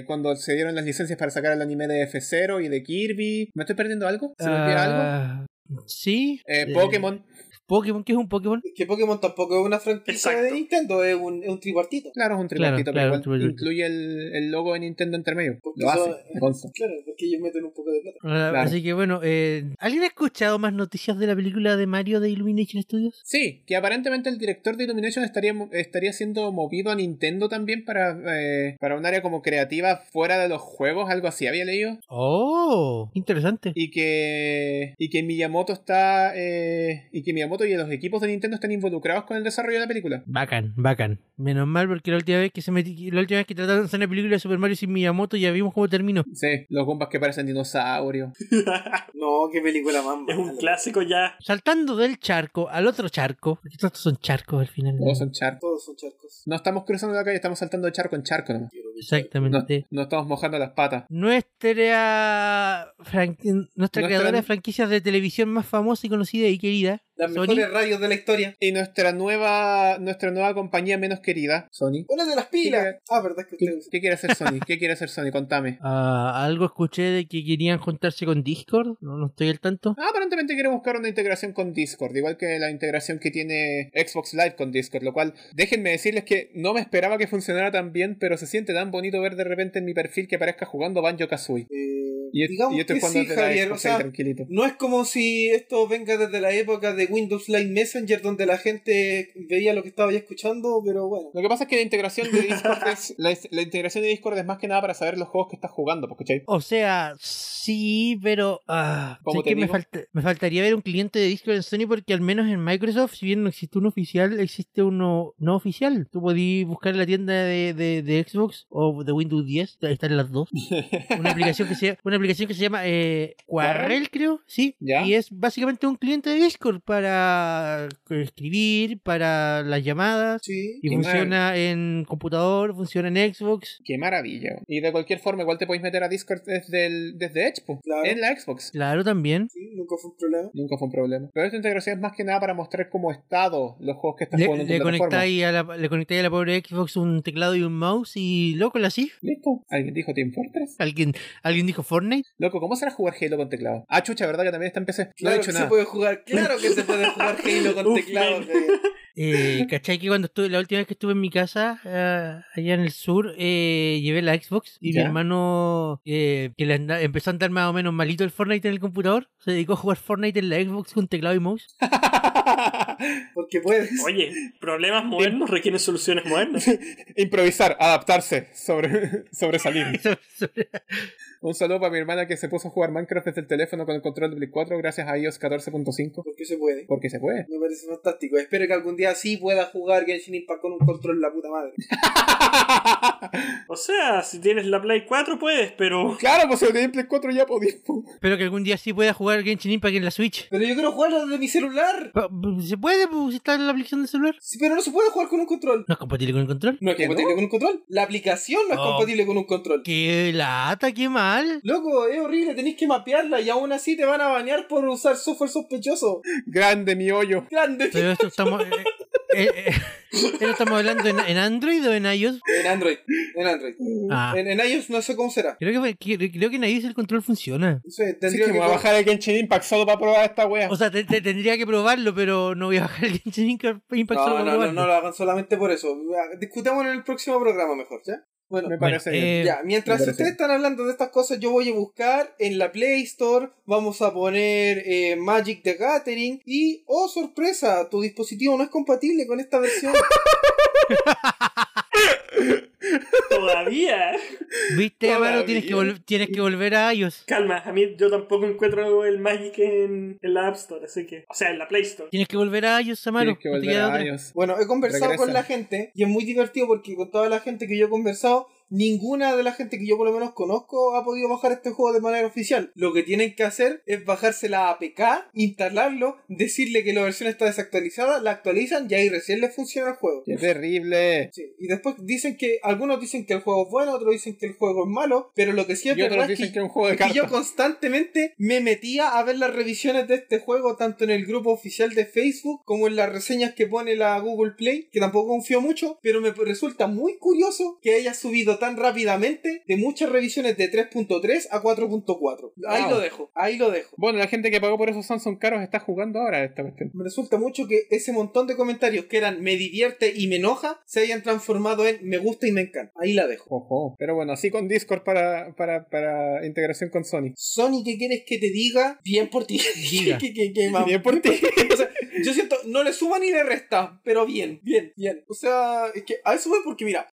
B: cuando se dieron las licencias para sacar el anime de F0 y de Kirby. ¿Me estoy perdiendo algo? ¿Se me olvida algo?
D: Ah, sí.
B: Pokémon.
D: Pokémon, ¿qué es un Pokémon?
A: Es que Pokémon tampoco es una franquicia de Nintendo, es un, es un tripartito.
B: Claro, es un tripartito, pero incluye el, el, logo de Nintendo entre medio. Lo hace,
A: Claro, porque ellos meten un poco de plata.
D: Así que bueno, eh, ¿alguien ha escuchado más noticias de la película de Mario de Illumination Studios?
B: Sí, que aparentemente el director de Illumination estaría, estaría siendo movido a Nintendo también para, eh, para un área como creativa fuera de los juegos, algo así, había leído.
D: Oh, interesante.
B: Y que, y que Miyamoto está, eh, y que Miyamoto y los equipos de Nintendo están involucrados con el desarrollo de la película.
D: Bacán, bacán. Menos mal porque la última vez que se metí, la última vez que trataron de hacer una película de Super Mario sin Miyamoto ya vimos cómo terminó.
B: Sí, los bombas que parecen dinosaurios.
A: no, qué película más
C: Es un clásico ya.
D: Saltando del charco al otro charco, porque todos son charcos al final.
B: Todos son charcos.
A: Todos son charcos.
B: No estamos cruzando la calle, estamos saltando de charco en charco nomás.
D: Exactamente.
B: No, estamos mojando las patas.
D: Nuestra, nuestra creadora de franquicias de televisión más famosa y conocida y querida,
A: las mejores radios de la historia.
B: Y nuestra nueva nuestra nueva compañía menos querida, Sony.
A: Una de las pilas. Ah, verdad que
B: ¿Qué, ¿Qué, quiere hacer Sony? ¿Qué quiere hacer Sony? Contame.
D: Ah, algo escuché de que querían juntarse con Discord. No, no estoy al tanto.
B: Ah, aparentemente quiere buscar una integración con Discord. Igual que la integración que tiene Xbox Live con Discord. Lo cual, déjenme decirles que no me esperaba que funcionara tan bien, pero se siente tan bonito ver de repente en mi perfil que parezca jugando Banjo Kazooie.
A: Eh digamos que sí, Javier. O sea, no es como si esto venga desde la época de Windows Live Messenger, donde la gente veía lo que estaba ya escuchando, pero bueno.
B: Lo que pasa es que la integración de Discord es, la, integración de Discord es más que nada para saber los juegos que estás jugando, ¿cachai?
D: O sea, sí, pero ah, que me, me faltaría ver un cliente de Discord en Sony porque al menos en Microsoft, si bien no existe uno oficial, existe uno no oficial. Tú podías buscar en la tienda de, de, Xbox o de Windows 10, ahí están las dos. una aplicación que se, una aplicación que se llama eh, Quarrel, creo, sí. Y es básicamente un cliente de Discord para escribir, para las llamadas. Sí. Y funciona en computador, funciona en Xbox.
B: Qué maravilla. Y de cualquier forma, igual te podéis meter a Discord desde, el, desde Xbox, en la Xbox.
D: Claro, también.
A: Sí, nunca fue un problema.
B: Nunca fue un problema. Pero esta integración es más que nada para mostrar cómo estado los juegos que estás jugando
D: en le conectáis a la, Le conectáis a la pobre Xbox un teclado y un mouse y loco, la así.
B: Listo. ¿Alguien dijo Team Fortress?
D: ¿Alguien, ¿Alguien dijo Fortnite?
B: Loco, ¿cómo será jugar Halo con teclado? Ah, chucha, ¿verdad que también está en PC?
A: No he dicho nada. se puede jugar. Claro que se puede jugar Halo con teclado.
D: Eh, ¿Cachai? Que cuando estuve, la última vez que estuve en mi casa, eh, allá en el sur, eh, llevé la Xbox y mi hermano, eh, que le empezó a andar más o menos malito el Fortnite en el computador, se dedicó a jugar Fortnite en la Xbox con teclado y mouse.
A: Porque puedes.
C: Oye, problemas modernos requieren soluciones modernas.
B: Improvisar, adaptarse, sobre, sobresalir. Un saludo para mi hermana que se puso a jugar Minecraft desde el teléfono con el control de Play 4 gracias a iOS 14.5.
A: Porque se puede.
B: Porque se puede.
A: Me parece fantástico. Espero que algún día sí pueda jugar Genshin Impact con un control la puta madre.
C: o sea, si tienes la Play 4 puedes, pero...
B: Claro, pues si tienes Play 4 ya podías.
D: Espero que algún día sí pueda jugar Genshin Impact en la Switch.
A: Pero yo quiero jugarlo desde mi celular.
D: ¿Se puede? Pues, si está en la aplicación de celular.
A: Sí, pero no se puede jugar con un control.
D: ¿No es compatible con el control?
A: No es compatible con un control. La aplicación no es oh. compatible con un control.
D: ¡Qué lata, qué mal!
A: Loco, es horrible, tenéis que mapearla y aún así te van a bañar por usar software sospechoso.
B: Grande mi hoyo.
A: Grande.
D: Pero esto estamos. Eh, eh, estamos hablando en, Android o en iOS?
A: En Android. En Android. Ah. En, iOS no sé cómo será.
D: Creo que, creo que en iOS el control funciona.
A: Sí, tendría
B: que,
A: que,
B: bajar el Genshin Impact solo para probar esta wea.
D: O sea, tendría que probarlo, pero no voy a bajar el Genshin Impact
A: solo para probarlo. No, no lo hagan solamente por eso. Discutamos en el próximo programa mejor, ¿ya? Bueno, me parece eh, Ya, mientras ustedes están hablando de estas cosas, yo voy a buscar en la Play Store, vamos a poner eh, Magic the Gathering y, oh sorpresa, tu dispositivo no es compatible con esta versión.
C: Todavía.
D: ¿Viste, Amaro? Tienes que, tienes que volver a iOS.
C: Calma, a mí yo tampoco encuentro el Magic en, la App Store, así que. O sea, en la Play Store.
D: Tienes que volver a iOS, Amaro.
A: Bueno, he conversado con la gente y es muy divertido porque con toda la gente que yo he conversado ninguna de la gente que yo por lo menos conozco ha podido bajar este juego de manera oficial. Lo que tienen que hacer es bajarse la APK, instalarlo, decirle que la versión está desactualizada, la actualizan y ahí recién les funciona el juego.
B: ¡Qué terrible!
A: Sí. Y después dicen que, algunos dicen que el juego es bueno, otros dicen que el juego es malo, pero lo que sí es verdad es que, yo constantemente me metía a ver las revisiones de este juego tanto en el grupo oficial de Facebook como en las reseñas que pone la Google Play, que tampoco confío mucho, pero me resulta muy curioso que haya subido tan rápidamente de muchas revisiones de 3.3 a 4.4. Ahí lo dejo, ahí lo dejo.
B: Bueno, la gente que pagó por esos Samsung caros está jugando ahora esta cuestión.
A: Me resulta mucho que ese montón de comentarios que eran me divierte y me enoja se hayan transformado en me gusta y me encanta. Ahí la dejo.
B: Ojo. Pero bueno, así con Discord para, para, para integración con Sony.
A: Sony, ¿qué quieres que te diga? Bien por ti.
B: bien por ti.
A: yo siento, no le suma ni le resta, pero bien, bien, bien. O sea, es que a eso voy porque mira,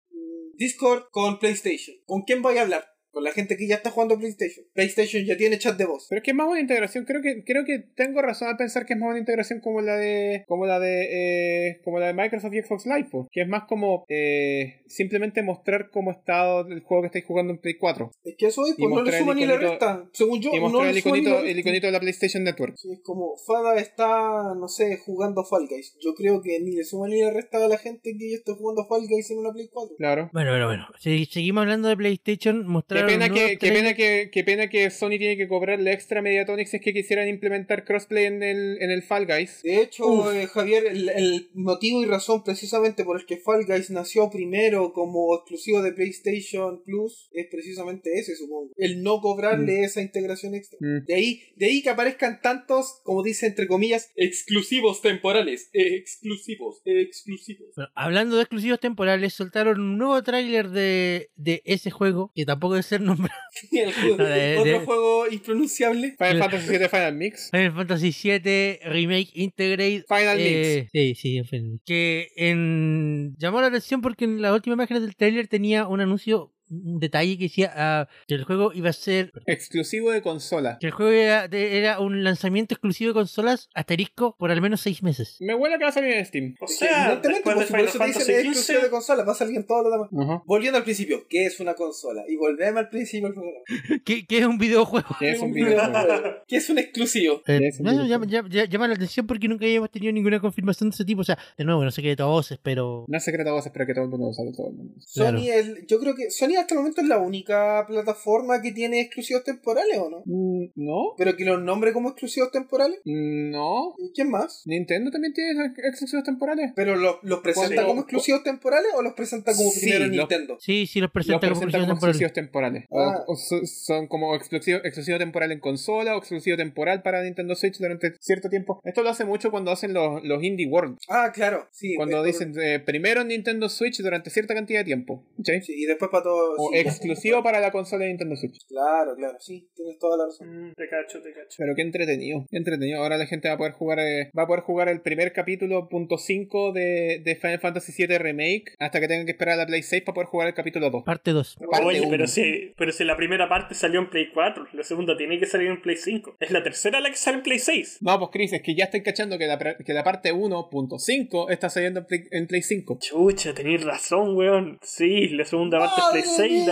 A: Discord con PlayStation. ¿Con quién voy a hablar? Con la gente que ya está jugando PlayStation. PlayStation ya tiene chat de voz.
B: Pero es que es más una integración. Creo que creo que tengo razón al pensar que es más una integración como la de como la de eh, como la de Microsoft y Xbox Live, que es más como eh, simplemente mostrar cómo está el juego que estáis jugando en Play 4.
A: Es que eso es, pues no le suma ni le resta. Según yo,
B: y mostrar no el, iconito, el iconito de la PlayStation Network.
A: Sí, es como Fada está, no sé, jugando Fall Guys. Yo creo que ni le suma ni le resta a la gente que yo esté jugando Fall Guys en una Play 4.
B: Claro.
D: Bueno, bueno, bueno. Si seguimos hablando de PlayStation, mostrar
B: Qué pena, que, qué pena que, qué pena que Sony tiene que cobrarle extra a Mediatonics es que quisieran implementar crossplay en el, en el Fall Guys.
A: De hecho, eh, Javier, el, motivo y razón precisamente por el que Fall Guys nació primero como exclusivo de PlayStation Plus es precisamente ese, supongo. El no cobrarle mm. esa integración extra. Mm. De, ahí, de ahí que aparezcan tantos, como dice entre comillas, exclusivos temporales. exclusivos, exclusivos.
D: hablando de exclusivos temporales, soltaron un nuevo tráiler de, de ese juego, que tampoco es ser nombrado.
A: otro juego impronunciable.
B: Final Fantasy VII Final Mix.
D: Final Fantasy VII Remake Integrate.
B: Final eh, Mix.
D: Sí, sí, en Que en... llamó la atención porque en las últimas imágenes del trailer tenía un anuncio un detalle que decía ah, que el juego iba a ser
B: exclusivo de consola.
D: Que el juego era, un lanzamiento exclusivo de consolas asterisco por al menos seis meses.
B: Me huele que va a salir en Steam.
A: O sea, pues, por eso te dicen es exclusivo de consola, va a salir en todos los demás. Volviendo al principio, ¿qué es una consola? Y volvemos al principio
D: ¿Qué, ¿Qué, es un videojuego?
B: ¿Qué es un videojuego?
A: ¿Qué es un exclusivo?
D: Eh, no, llama, llama, la atención porque nunca habíamos tenido ninguna confirmación de ese tipo. O sea, de nuevo, no secreto a voces, pero.
B: No secreto a voces, pero que todo el mundo lo sabe. Todo el mundo.
A: Sony, el, yo creo que Sony hasta el momento es la única plataforma que tiene exclusivos temporales o no?
B: Mm, no.
A: ¿Pero que los nombre como exclusivos temporales?
B: Mm, no.
A: ¿Y quién más?
B: Nintendo también tiene exclusivos temporales.
A: ¿Pero los, los presenta como exclusivos temporales o los presenta como primero Nintendo?
D: Sí, sí, los presenta, como,
B: exclusivos temporales. Ah. son como exclusivo, exclusivo temporal en consola o exclusivo temporal para Nintendo Switch durante cierto tiempo. Esto lo hace mucho cuando hacen los, los Indie World.
A: Ah, claro. Sí,
B: cuando dicen eh, primero en Nintendo Switch durante cierta cantidad de tiempo.
A: ¿sí? y después para todo.
B: O exclusivo para la consola de Nintendo Switch.
A: Claro, claro, sí, tienes toda la razón.
C: Mm, te cacho, te cacho.
B: Pero qué entretenido, qué entretenido. Ahora la gente va a poder jugar eh, va a poder jugar el primer capítulo punto 5 de, de, Final Fantasy VII Remake hasta que tengan que esperar a la Play 6 para poder jugar el capítulo 2.
D: Parte 2.
C: Oye, pero si, pero si la primera parte salió en Play 4, la segunda tiene que salir en Play 5. Es la tercera la que sale en Play 6.
B: No, pues Chris, es que ya estoy cachando que la, que la parte 1.5 está saliendo en Play, en Play 5.
C: Chucha, tenéis razón, weón. Sí, la segunda parte es Play 6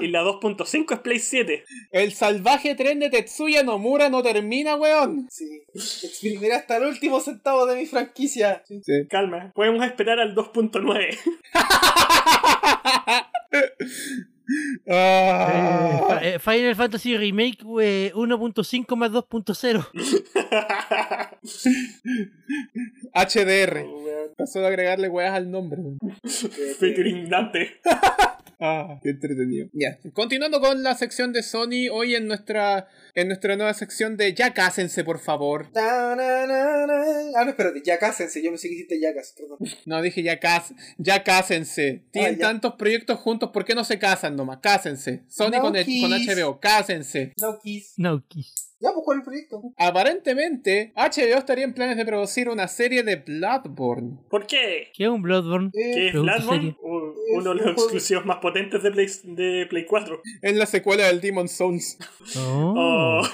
C: y la 2.5 es Play 7.
B: El salvaje tren de Tetsuya Nomura no termina, weón.
A: Sí. Exprimiré hasta el último centavo de mi franquicia.
C: Sí. Calma, podemos esperar al 2.9.
D: Ah. Eh, Final Fantasy Remake 1.5 más 2.0.
B: HDR. Pasó a agregarle weas al nombre.
C: Featuring Dante.
B: Ah, qué entretenido. Ya. Continuando con la sección de Sony, hoy en nuestra en nuestra nueva sección de Ya cásense, por favor.
A: Ah, no, espérate, ya cásense. Yo me sé que hiciste ya perdón.
B: No, dije ya, cas ya cásense. Tienen ah, tantos proyectos juntos, ¿por qué no se casan nomás? Cásense. Sony con, con HBO, cásense.
A: No kiss.
D: No kiss.
A: Ya, pues, ¿cuál el proyecto?
B: Aparentemente, HBO estaría en planes de producir una serie de Bloodborne.
C: ¿Por qué?
D: ¿Qué es un Bloodborne?
C: ¿Qué es Bloodborne? uno de los exclusivos más potentes de Play, de Play 4.
B: Es la secuela del Demon Souls.
D: Oh. oh.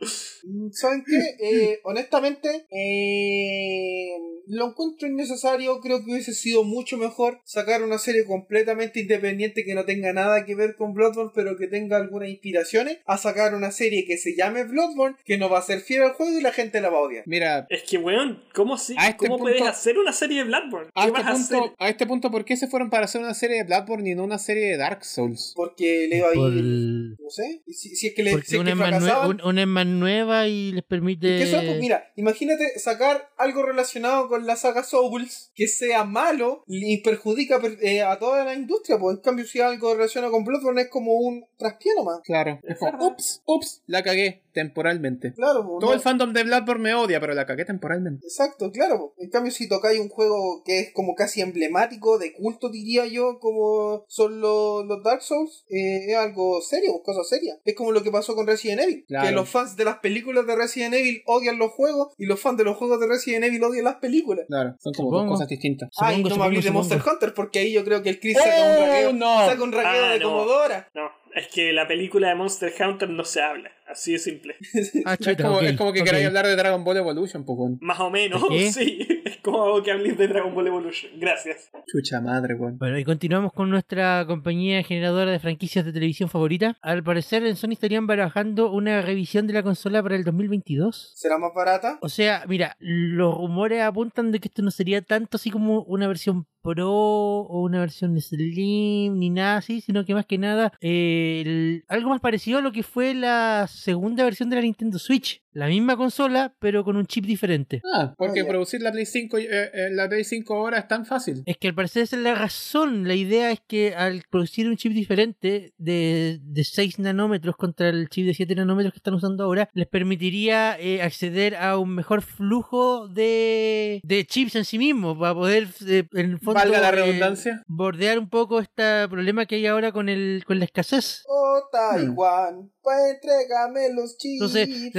A: ¿Saben qué? Eh, honestamente, eh, lo encuentro innecesario. Creo que hubiese sido mucho mejor sacar una serie completamente independiente que no tenga nada que ver con Bloodborne, pero que tenga algunas inspiraciones, a sacar una serie que se llame Bloodborne, que no va a ser fiel al juego y la gente la va a odiar.
B: Mira,
C: es que, weón, ¿cómo, si, este ¿cómo puedes hacer una serie de Bloodborne?
B: A este, punto, a, este punto, ¿por qué se fueron para hacer una serie de Bloodborne y no una serie de Dark Souls?
A: Porque le iba a ir. No sé. Si, es que le.
D: Si una, es más nueva y les permite.
A: eso, pues, mira, imagínate sacar algo relacionado con la saga Souls que sea malo y perjudica eh, a toda la industria, pues en cambio si algo relacionado con Bloodborne es como un traspié nomás.
B: Claro, es como, ups, ups, la cagué temporalmente.
A: Claro,
B: pues, todo el fandom de Bloodborne me odia, pero la cagué temporalmente.
A: Exacto, claro. En cambio si tocáis un juego que es como casi emblemático, de culto diría yo, como son los, Dark Souls, eh, es algo serio, pues, cosa seria. Es como lo que pasó con Resident Evil, que los fans de las películas de Resident Evil odian los juegos y los fans de los juegos de Resident Evil odian las películas.
B: Claro, son como dos cosas distintas.
A: Ah, y no me hablé de Monster Hunter porque ahí yo creo que el Chris saca un ¡Oh, raqueo, no. saca un raqueo ah, de Comodora.
C: No, es que la película de Monster Hunter no se habla. Así de simple.
B: Ah, es, como, que queráis hablar de Dragon Ball Evolution, poco.
C: Más o menos, sí. Es como que habléis de Dragon Ball Evolution. Gracias.
B: Chucha madre, weón.
D: Bueno, y continuamos con nuestra compañía generadora de franquicias de televisión favorita. Al parecer, en Sony estarían barajando una revisión de la consola para el 2022.
A: ¿Será más barata?
D: O sea, mira, los rumores apuntan de que esto no sería tanto así como una versión Pro o una versión Slim ni nada así, sino que más que nada eh, algo más parecido a lo que fue las segunda versión de la Nintendo Switch. La misma consola, pero con un chip diferente.
B: Ah, porque producir la Play 5, eh, eh, la Play 5 ahora es tan fácil.
D: Es que al parecer esa es la razón. La idea es que al producir un chip diferente de, de 6 nanómetros contra el chip de 7 nanómetros que están usando ahora, les permitiría eh, acceder a un mejor flujo de, de chips en sí mismo, para poder, en el fondo,
B: Valga la redundancia.
D: bordear un poco este problema que hay ahora con, el, con la escasez.
A: Oh, Taiwan. Pues entrégame los chips.
D: Entonces,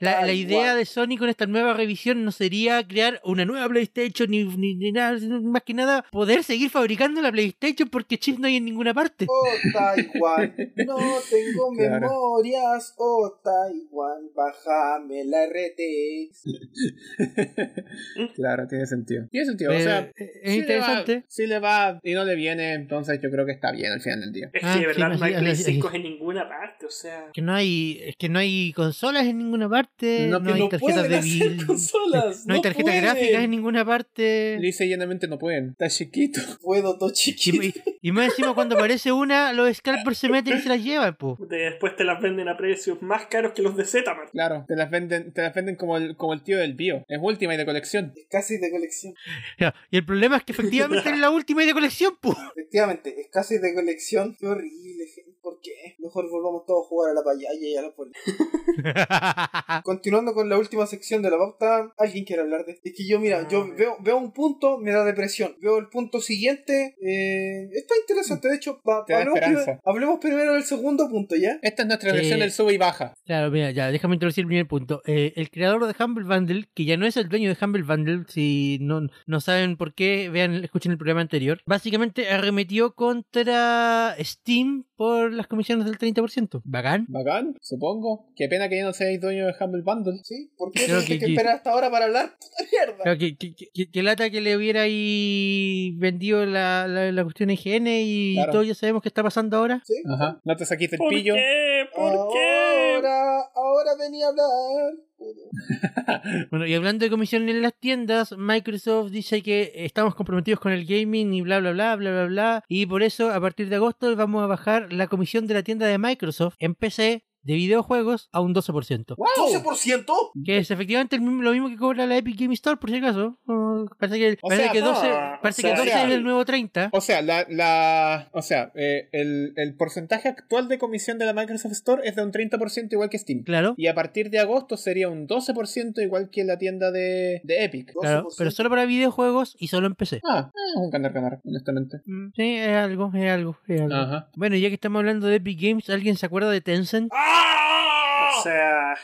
D: la, la, idea de Sony con esta nueva revisión no sería crear una nueva PlayStation ni, ni, nada, más que nada poder seguir fabricando la PlayStation porque chips no hay en ninguna parte.
A: Oh, Taiwan, no tengo memorias. Oh, Taiwan, bájame la RTX.
B: claro, tiene sentido. Tiene sentido, o sea,
D: es interesante.
B: si le va y no le viene, entonces yo creo que está bien al final del día.
C: Es que de verdad no hay Play 5 en ninguna parte, o sea.
D: Que no hay, es que no hay consolas en ninguna parte, no, hay tarjetas de
A: video,
D: consolas, no, hay tarjetas gráficas en ninguna parte.
B: Dice llenamente no pueden, está chiquito.
A: Puedo, todo chiquito.
D: Y, más encima cuando aparece una, los scalpers se meten y se las llevan, po.
C: Después te las venden a precios más caros que los de Zetaman.
B: Claro, te las venden, te las venden como el, como el tío del bio. Es última y de colección.
A: Es casi de colección.
D: y el problema es que efectivamente es la última y de colección, po.
A: Efectivamente, es casi de colección. Qué horrible, gente. ¿Por qué? Mejor volvamos todos a jugar a la payaya y a la poli. Continuando con la última sección de la pauta, ¿alguien quiere hablar de esto? Es que yo, mira, yo veo, veo un punto, me da depresión. Veo el punto siguiente, eh, está interesante. De hecho, hablemos, primero, del segundo punto, ¿ya?
B: Esta es nuestra versión del sube y baja.
D: Claro, mira, ya, déjame introducir el primer punto. Eh, el creador de Humble Bundle, que ya no es el dueño de Humble Bundle, si no, no saben por qué, vean, escuchen el programa anterior, básicamente arremetió contra Steam por las comisiones del 30%. Bacán.
B: Bacán, supongo. Qué pena que ya no seáis dueño de Humble Bundle.
A: Sí, ¿por qué tienes que, esperar hasta ahora para hablar? ¡Puta
D: mierda! que, lata que le hubiera ahí vendido la, la, cuestión IGN y todos ya sabemos qué está pasando ahora.
A: Sí.
B: Ajá. No te saquiste el
C: ¿Por
B: pillo.
C: Qué? ¿Por
A: ahora,
C: qué?
A: Ahora venía a hablar.
D: bueno, y hablando de comisiones en las tiendas, Microsoft dice que estamos comprometidos con el gaming y bla bla bla bla bla bla. Y por eso, a partir de agosto, vamos a bajar la comisión de la tienda de Microsoft en PC de videojuegos a un 12%.
A: ¿12%?
D: Que es efectivamente lo mismo que cobra la Epic Game Store, por si acaso. parece que, parece que 12, parece que 12 es el nuevo 30.
B: O sea, la, la, o sea eh, el, el, porcentaje actual de comisión de la Microsoft Store es de un 30% igual que Steam.
D: Claro.
B: Y a partir de agosto sería un 12% igual que la tienda de, de Epic.
D: Claro, pero solo para videojuegos y solo en PC.
B: Ah, es un ganar-ganar, honestamente.
D: Mm, sí, es algo, es algo, es algo.
B: Ajá.
D: Bueno, ya que estamos hablando de Epic Games, ¿alguien se acuerda de Tencent?
C: ¡Ah! O sea.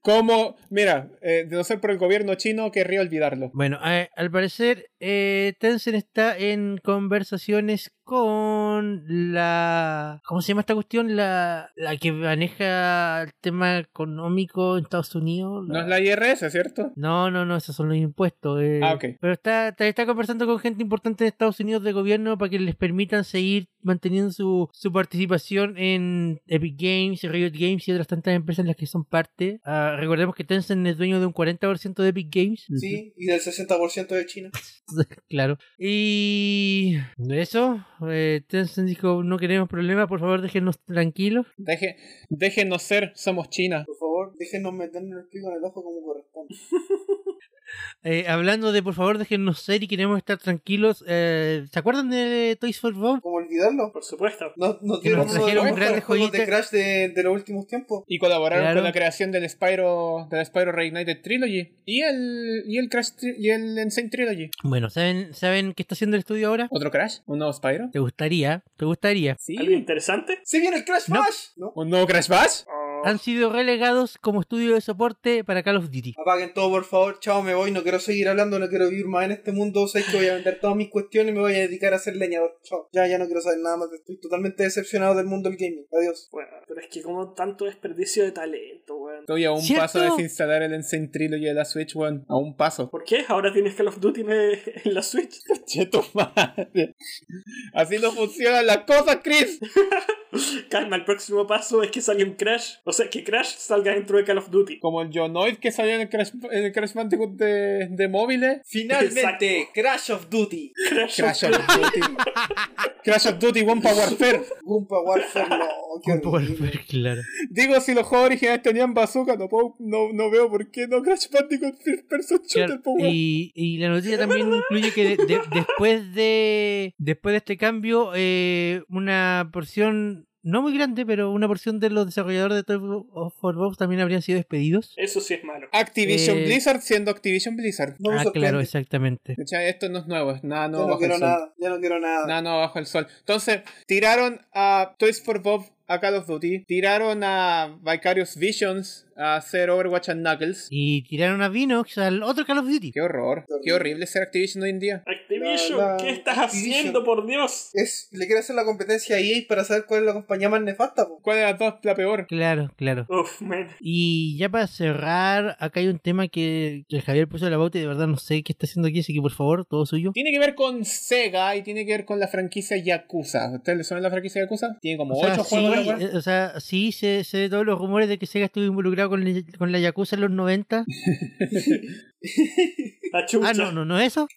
B: Como, mira, eh, de no ser por el gobierno chino, querría olvidarlo.
D: Bueno, eh, al parecer, eh, Tencent está en conversaciones con la. ¿Cómo se llama esta cuestión? La, la que maneja el tema económico en Estados Unidos.
B: No es la IRS, ¿cierto?
D: No, no, no, esos son los impuestos. Eh.
B: Ah, ok.
D: Pero está, está, conversando con gente importante de Estados Unidos de gobierno para que les permitan seguir manteniendo su, su participación en Epic Games, Riot Games y otras tantas empresas en las que son parte. Ah, recordemos que Tencent es dueño de un 40% de Epic Games.
A: Sí, y del 60% de China.
D: claro. Y eso, eh, Tencent dijo, no queremos problemas, por favor déjenos tranquilos.
B: Deje, déjenos ser, somos China.
A: Por favor, déjenos meternos el pico en el ojo como corresponde.
D: Eh, hablando de por favor déjenos ser y queremos estar tranquilos, eh, ¿se acuerdan de Toys for Bob?
A: ¿Cómo olvidarlo?
C: Por supuesto.
A: No, no tienen uno de los grandes juegos de Crash de, de, los últimos tiempos.
B: Y colaboraron con la creación del Spyro, del Spyro Reignited Trilogy y el, y el Crash y el Insane Trilogy.
D: Bueno, ¿saben, ¿saben qué está haciendo el estudio ahora?
B: ¿Otro Crash? ¿Un nuevo Spyro?
D: ¿Te gustaría? ¿Te gustaría?
C: Sí. ¿Algo interesante?
A: ¿Se viene el Crash Bash?
B: ¿No? ¿Un nuevo Crash Bash?
D: Han sido relegados como estudio de soporte para Call of Duty.
A: Apaguen todo, por favor. Chao, me voy. No quiero seguir hablando, no quiero vivir más en este mundo. Sé que voy a vender todas mis cuestiones y me voy a dedicar a ser leñador. Chao. Ya, ya no quiero saber nada más. Estoy totalmente decepcionado del mundo del gaming. Adiós.
C: Bueno, pero es que como tanto desperdicio de talento, weón.
B: Estoy a un paso de desinstalar el Insane Trilogy de la Switch, weón. A un paso.
C: ¿Por qué? Ahora tienes Call of Duty en la Switch.
B: Cheto madre. Así no funcionan las cosas, Chris.
C: Calma, el próximo paso es que salga un Crash. O sea, que Crash salga dentro de Call of Duty.
B: Como el Jonoid que salió en el Crash, en el Crash Bandicoot de, de móviles.
A: Finalmente, Crash of Duty.
C: Crash, of, Duty.
B: Crash of Duty Wumpa Warfare.
A: Wumpa Warfare, no. Wumpa Warfare,
B: claro. Digo, si los juegos originales tenían bazooka, no, puedo, no, no veo por qué no Crash Bandicoot First Person Shooter.
D: y, y la noticia también incluye que después de después de este cambio, eh, una porción no muy grande, pero una porción de los desarrolladores de Toy of Box también habrían sido despedidos.
C: Eso sí es malo.
B: Activision eh, Blizzard siendo Activision Blizzard.
D: ah, claro, exactamente.
B: Esto no es nuevo, nada no,
A: ya no quiero nada, ya no quiero nada.
B: Nada no bajo el sol. Entonces, tiraron a Toys for Bob a Call of Duty, tiraron a Vicarious Visions a hacer Overwatch and Knuckles.
D: Y tiraron a Vinox al otro Call of Duty.
B: Qué horror. Qué horrible ser Activision hoy en día.
C: Activision, ¿qué estás haciendo, por Dios?
A: Es, le quiere hacer la competencia a EA para saber cuál es la compañía más nefasta.
B: ¿Cuál es la, la peor?
D: Claro, claro.
C: Uf, man.
D: Y ya para cerrar, acá hay un tema que, el Javier puso la bota y de verdad no sé qué está haciendo aquí, así que por favor, todo suyo.
B: Tiene que ver con Sega y tiene que ver con la franquicia Yakuza. ¿Ustedes le suena la franquicia Yakuza? Tiene como 8 juegos.
D: Sí, o sea, sí, se, se de todos los rumores de que Sega estuvo involucrado con, con la Yakuza en los 90. ah, no, no, no eso.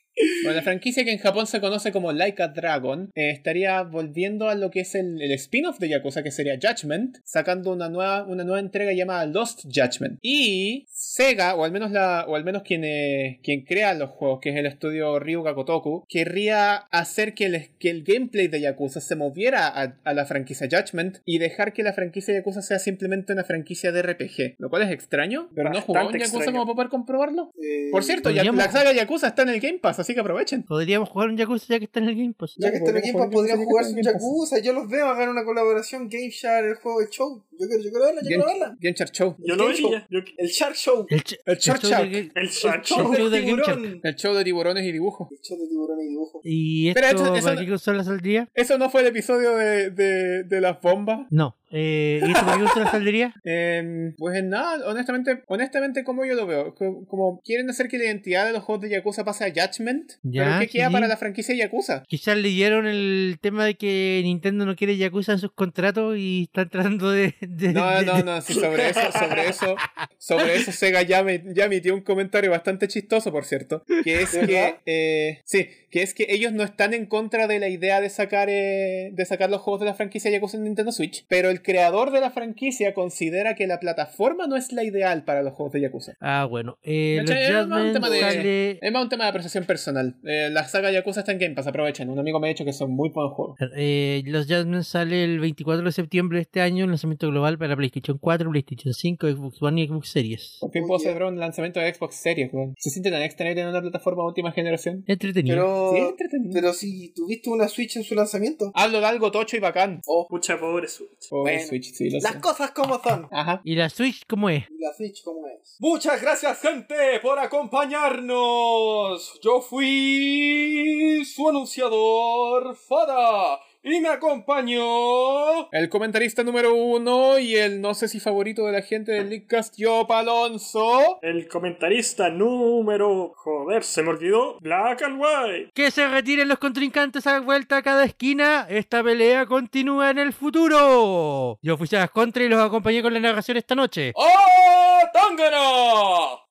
B: Bueno, la franquicia que en Japón se conoce como Like a Dragon eh, estaría volviendo a lo que es el, spin-off de Yakuza, que sería Judgment, sacando una nueva, una nueva entrega llamada Lost Judgment. Y Sega, o al menos la, o al menos quien, eh, quien crea los juegos, que es el estudio Ryuga Kotoku, querría hacer que el, que el gameplay de Yakuza se moviera a, la franquicia Judgment y dejar que la franquicia Yakuza sea simplemente una franquicia de RPG. Lo cual es extraño, pero no jugó en Yakuza como para poder comprobarlo. Eh, Por cierto, la saga Yakuza está en el Game Pass, así que aprovechen.
D: Podríamos jugar un Yakuza ya que está en el Game Pass.
A: Ya que está en el Game Pass, podríamos jugar un Yakuza. Yo los veo hagan una colaboración Game Shark, el juego de show. Yo quiero, yo quiero verla, yo quiero verla.
B: Game Shark Show.
C: Yo lo veía.
A: El Shark Show.
B: El, el Shark Shark.
C: El Shark
B: Show. Game Shark. El show de tiburones y dibujos.
A: El show de tiburones y dibujos.
D: ¿Y esto Pero eso, para qué consola saldría?
B: ¿Eso no fue el episodio de, de, de las bombas?
D: No. Eh, ¿Y esto para qué consola saldría?
B: Eh, pues nada, honestamente, honestamente, como yo lo veo, como quieren hacer que la identidad de los juegos de Yakuza pase a Judgment, ya, pero ¿qué queda para la franquicia Yakuza?
D: Quizás leyeron el tema de que Nintendo no quiere Yakuza en sus contratos y están tratando de...
B: no, no, no, sobre eso, sobre eso, sobre eso Sega ya, me, ya emitió un comentario bastante chistoso, por cierto, que es que, eh, sí, que es que ellos no están en contra de la idea de sacar, eh, de sacar los juegos de la franquicia Yakuza en Nintendo Switch, pero el creador de la franquicia considera que la plataforma no es la ideal para los juegos de Yakuza.
D: Ah, bueno. Eh,
B: es, más un tema de, es más un tema de apreciación personal. Eh, la saga Yakuza está en Game Pass, aprovechen. Un amigo me ha dicho que son muy buenos juegos.
D: Eh, los Judgment sale el 24 de septiembre de este año, un lanzamiento global para PlayStation 4, PlayStation 5, Xbox One y Xbox Series.
B: ¿Por qué puedo celebrar un lanzamiento de Xbox Series? ¿Se siente tan extraño tener una plataforma de última generación?
D: Entretenido.
A: Pero, sí, entretenido. pero si tuviste una Switch en su lanzamiento.
B: Hablo de algo tocho y bacán.
C: Oh, pucha, pobre Switch.
B: Pobre Switch, sí,
A: Las cosas como son.
B: Ajá.
D: ¿Y la Switch cómo es?
A: ¿Y la Switch cómo es? Muchas gracias, gente, por acompañarnos. Yo fui su anunciador, Fada. Y me acompañó
B: el comentarista número uno y el no sé si favorito de la gente del Leadcast, yo Alonso.
C: El comentarista número. Joder, se me olvidó. Black and White.
D: Que se retiren los contrincantes a vuelta a cada esquina. Esta pelea continúa en el futuro. Yo fui a las contra y los acompañé con la narración esta noche.
A: ¡Oh, Tangana!